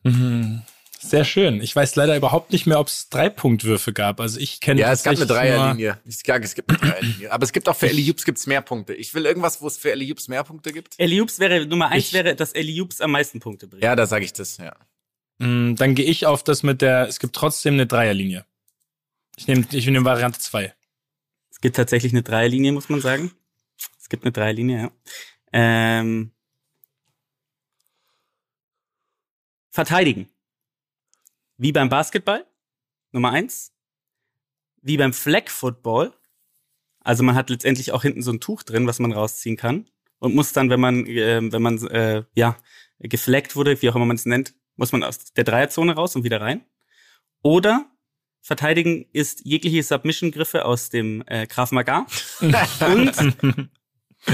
Sehr schön. Ich weiß leider überhaupt nicht mehr, ob es Drei-Punktwürfe gab. Also ich kenne Ja, es gab eine Dreierlinie. Ich sag, es gibt eine Dreierlinie. Aber es gibt auch für Ellie Hoops gibt's mehr Punkte. Ich will irgendwas, wo es für Ellie Hoops mehr Punkte gibt. Eliups wäre, Nummer eins Ich- wäre, dass Eliups am meisten Punkte bringt. Ja, da sage ich das, ja. Mm, Dann gehe ich auf das mit der, es gibt trotzdem eine Dreierlinie. Ich nehme ich nehme Variante 2. Es gibt tatsächlich eine Dreierlinie, muss man sagen. Es gibt eine Dreierlinie, ja. Ähm, verteidigen. Wie beim Basketball, Nummer eins. Wie beim Flag Football. Also man hat letztendlich auch hinten so ein Tuch drin, was man rausziehen kann. Und muss dann, wenn man, äh, wenn man, äh, ja, geflaggt wurde, wie auch immer man es nennt, muss man aus der Dreierzone raus und wieder rein. Oder verteidigen ist jegliche Submission-Griffe aus dem äh, Krav Maga. Und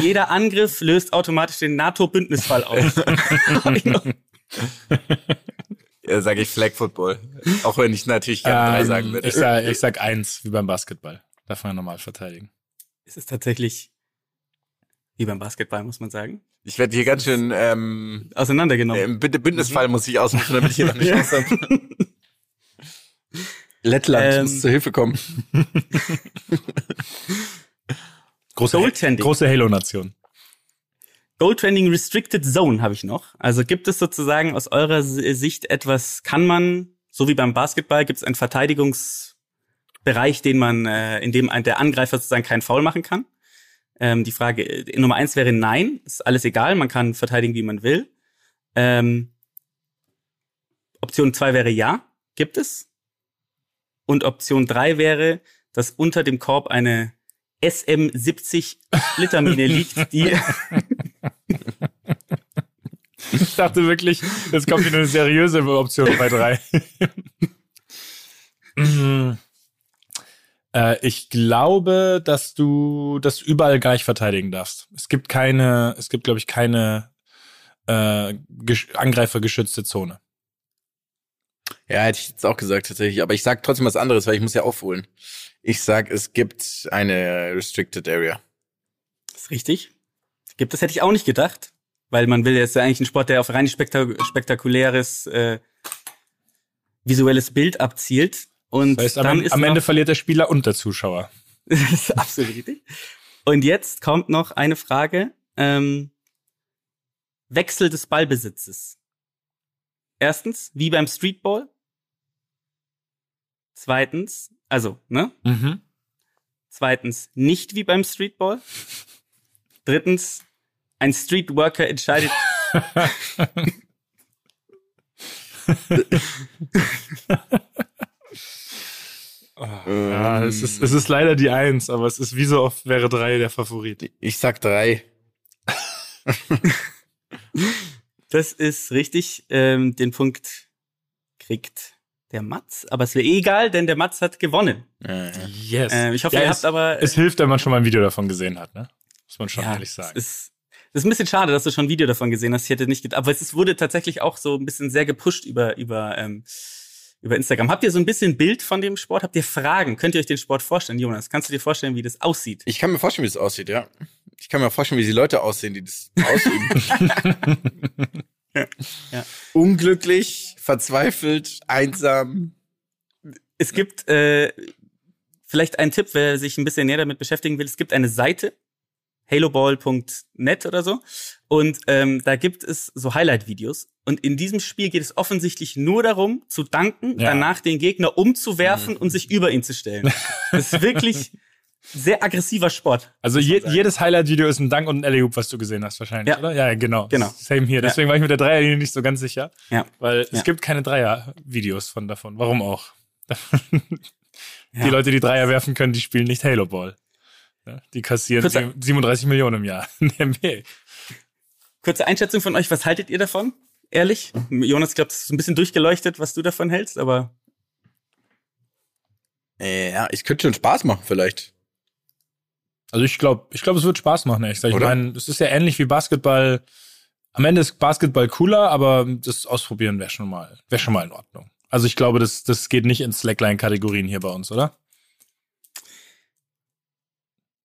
jeder Angriff löst automatisch den NATO-Bündnisfall aus. ja sage ich Flag Football. Auch wenn ich natürlich gerne drei sagen Ähm, würde. ich, sag, ich sag eins, wie beim Basketball. Darf man normal verteidigen. es ist tatsächlich wie beim Basketball, muss man sagen. Ich werde hier ganz schön ähm, Auseinandergenommen. im Bünd- Bündnisfall muss ich ausrufen, damit ich hier noch eine Chance habe. Lettland Ähm, muss zur Hilfe kommen. Große, große Halo-Nation. Goaltrending Restricted Zone habe ich noch. Also gibt es sozusagen aus eurer Sicht etwas, kann man, so wie beim Basketball, gibt es einen Verteidigungsbereich, den man, äh, in dem ein, der Angreifer sozusagen keinen Foul machen kann. Ähm, die Frage äh, Nummer eins wäre nein, ist alles egal, man kann verteidigen, wie man will. Ähm, Option zwei wäre ja, gibt es. Und Option drei wäre, dass unter dem Korb eine SM70 Splittermine liegt, die Ich dachte wirklich, jetzt kommt wieder eine seriöse Option bei drei. Mhm. äh, ich glaube, dass du das überall gleich verteidigen darfst. Es gibt keine, es gibt, glaube ich, keine äh, angreifergeschützte Zone. Ja, hätte ich jetzt auch gesagt tatsächlich. Aber ich sag trotzdem was anderes, weil ich muss ja aufholen. Ich sag, es gibt eine Restricted Area. Das ist richtig. Gibt das hätte ich auch nicht gedacht, weil man will jetzt ja eigentlich einen Sport, der auf rein spektak spektakuläres äh, visuelles Bild abzielt. Und das heißt, dann am, ist am Ende verliert der Spieler und der Zuschauer. das ist absolut richtig. Und jetzt kommt noch eine Frage. Ähm, Wechsel des Ballbesitzes. Erstens, wie beim Streetball. Zweitens, also, ne? Mhm. Zweitens, nicht wie beim Streetball. Drittens, ein Streetworker entscheidet. oh, ja, es ist, es ist leider die Eins, aber es ist wie so oft wäre drei der Favorit. Ich sag drei. das ist richtig. Ähm, den Punkt kriegt der Matz, aber es wäre eh egal, denn der Matz hat gewonnen. Yes. Ähm, ich hoffe, ja, ihr es, habt aber. Es hilft, wenn man schon mal ein Video davon gesehen hat, ne? Muss man schon ja, ehrlich sagen. Es ist, es ist ein bisschen schade, dass du schon ein Video davon gesehen hast. Ich hätte nicht gedacht, aber es ist, wurde tatsächlich auch so ein bisschen sehr gepusht über, über, ähm, über Instagram. Habt ihr so ein bisschen Bild von dem Sport? Habt ihr Fragen? Könnt ihr euch den Sport vorstellen, Jonas? Kannst du dir vorstellen, wie das aussieht? Ich kann mir vorstellen, wie das aussieht, ja. Ich kann mir vorstellen, wie die Leute aussehen, die das ausüben. ja. ja. Unglücklich, verzweifelt, einsam. Es gibt äh, vielleicht einen Tipp, wer sich ein bisschen näher damit beschäftigen will. Es gibt eine Seite, haloball.net oder so. Und ähm, da gibt es so Highlight-Videos. Und in diesem Spiel geht es offensichtlich nur darum, zu danken, ja. danach den Gegner umzuwerfen mhm. und sich über ihn zu stellen. Das ist wirklich sehr aggressiver Sport. Also je, jedes Highlight-Video ist ein Dank und ein alley was du gesehen hast wahrscheinlich, ja. oder? Ja, genau. genau. Same hier. Deswegen ja. war ich mit der Dreierlinie nicht so ganz sicher. Ja. Weil es gibt keine Dreier-Videos von davon. Warum auch? die Leute, die Dreier werfen können, die spielen nicht Halo Ball. Die kassieren Kurze, 37 Millionen im Jahr in der NBA. Kurze Einschätzung von euch, was haltet ihr davon? Ehrlich? Jonas, ich glaube, es ist ein bisschen durchgeleuchtet, was du davon hältst, aber. Ja, ich könnte schon Spaß machen, vielleicht. Also ich glaube, ich glaube, es wird Spaß machen, ehrlich gesagt. Ich meine, es ist ja ähnlich wie Basketball. Am Ende ist Basketball cooler, aber das Ausprobieren wäre schon mal, wäre schon mal in Ordnung. Also ich glaube, das, das geht nicht in Slackline-Kategorien hier bei uns, oder?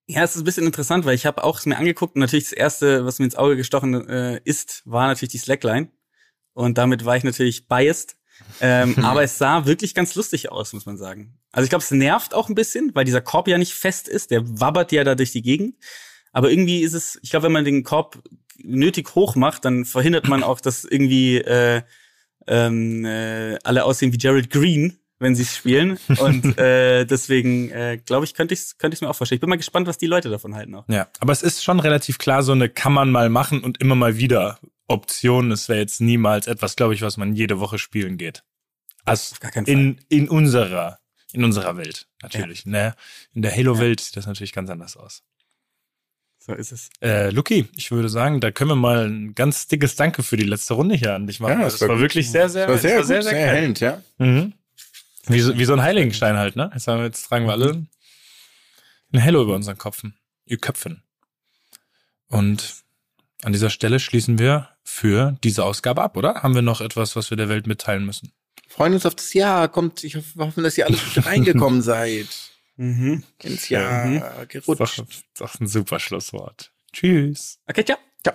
Ja, es ist ein bisschen interessant, weil ich habe auch es mir angeguckt und natürlich das erste, was mir ins Auge gestochen äh, ist, war natürlich die Slackline und damit war ich natürlich biased. Ähm, aber es sah wirklich ganz lustig aus, muss man sagen. Also ich glaube, es nervt auch ein bisschen, weil dieser Korb ja nicht fest ist, der wabbert ja da durch die Gegend. Aber irgendwie ist es, ich glaube, wenn man den Korb nötig hoch macht, dann verhindert man auch, dass irgendwie äh, ähm, äh, alle aussehen wie Jared Green, wenn sie spielen. Und äh, deswegen äh, glaube ich, könnte ich es könnte ich's mir auch vorstellen. Ich bin mal gespannt, was die Leute davon halten auch. Ja, aber es ist schon relativ klar, so eine kann man mal machen und immer mal wieder Option. Es wäre jetzt niemals etwas, glaube ich, was man jede Woche spielen geht. Also Auf gar keinen Fall. in, in unserer in unserer Welt natürlich. Ja. Ne? In der Halo-Welt ja. sieht das natürlich ganz anders aus. So ist es. Äh, Luki, ich würde sagen, da können wir mal ein ganz dickes Danke für die letzte Runde hier an dich machen. Ja, das, das war, wirklich sehr, sehr, das war sehr, war sehr, gut, sehr, sehr, sehr erhellend, ja. Mhm. Wie so, wie so ein Heiligenstein halt, ne? Jetzt, haben wir, jetzt tragen wir alle ein Hello über unseren Köpfen, ihr Köpfen. Und an dieser Stelle schließen wir für diese Ausgabe ab, oder? Haben wir noch etwas, was wir der Welt mitteilen müssen? Freuen uns auf das Jahr. Kommt, ich hoffe, dass ihr alle gut reingekommen seid. Mhm. Ins Jahr mhm. gerutscht. Das ist, doch, ein super Schlusswort. Tschüss. Okay, ciao. Ciao.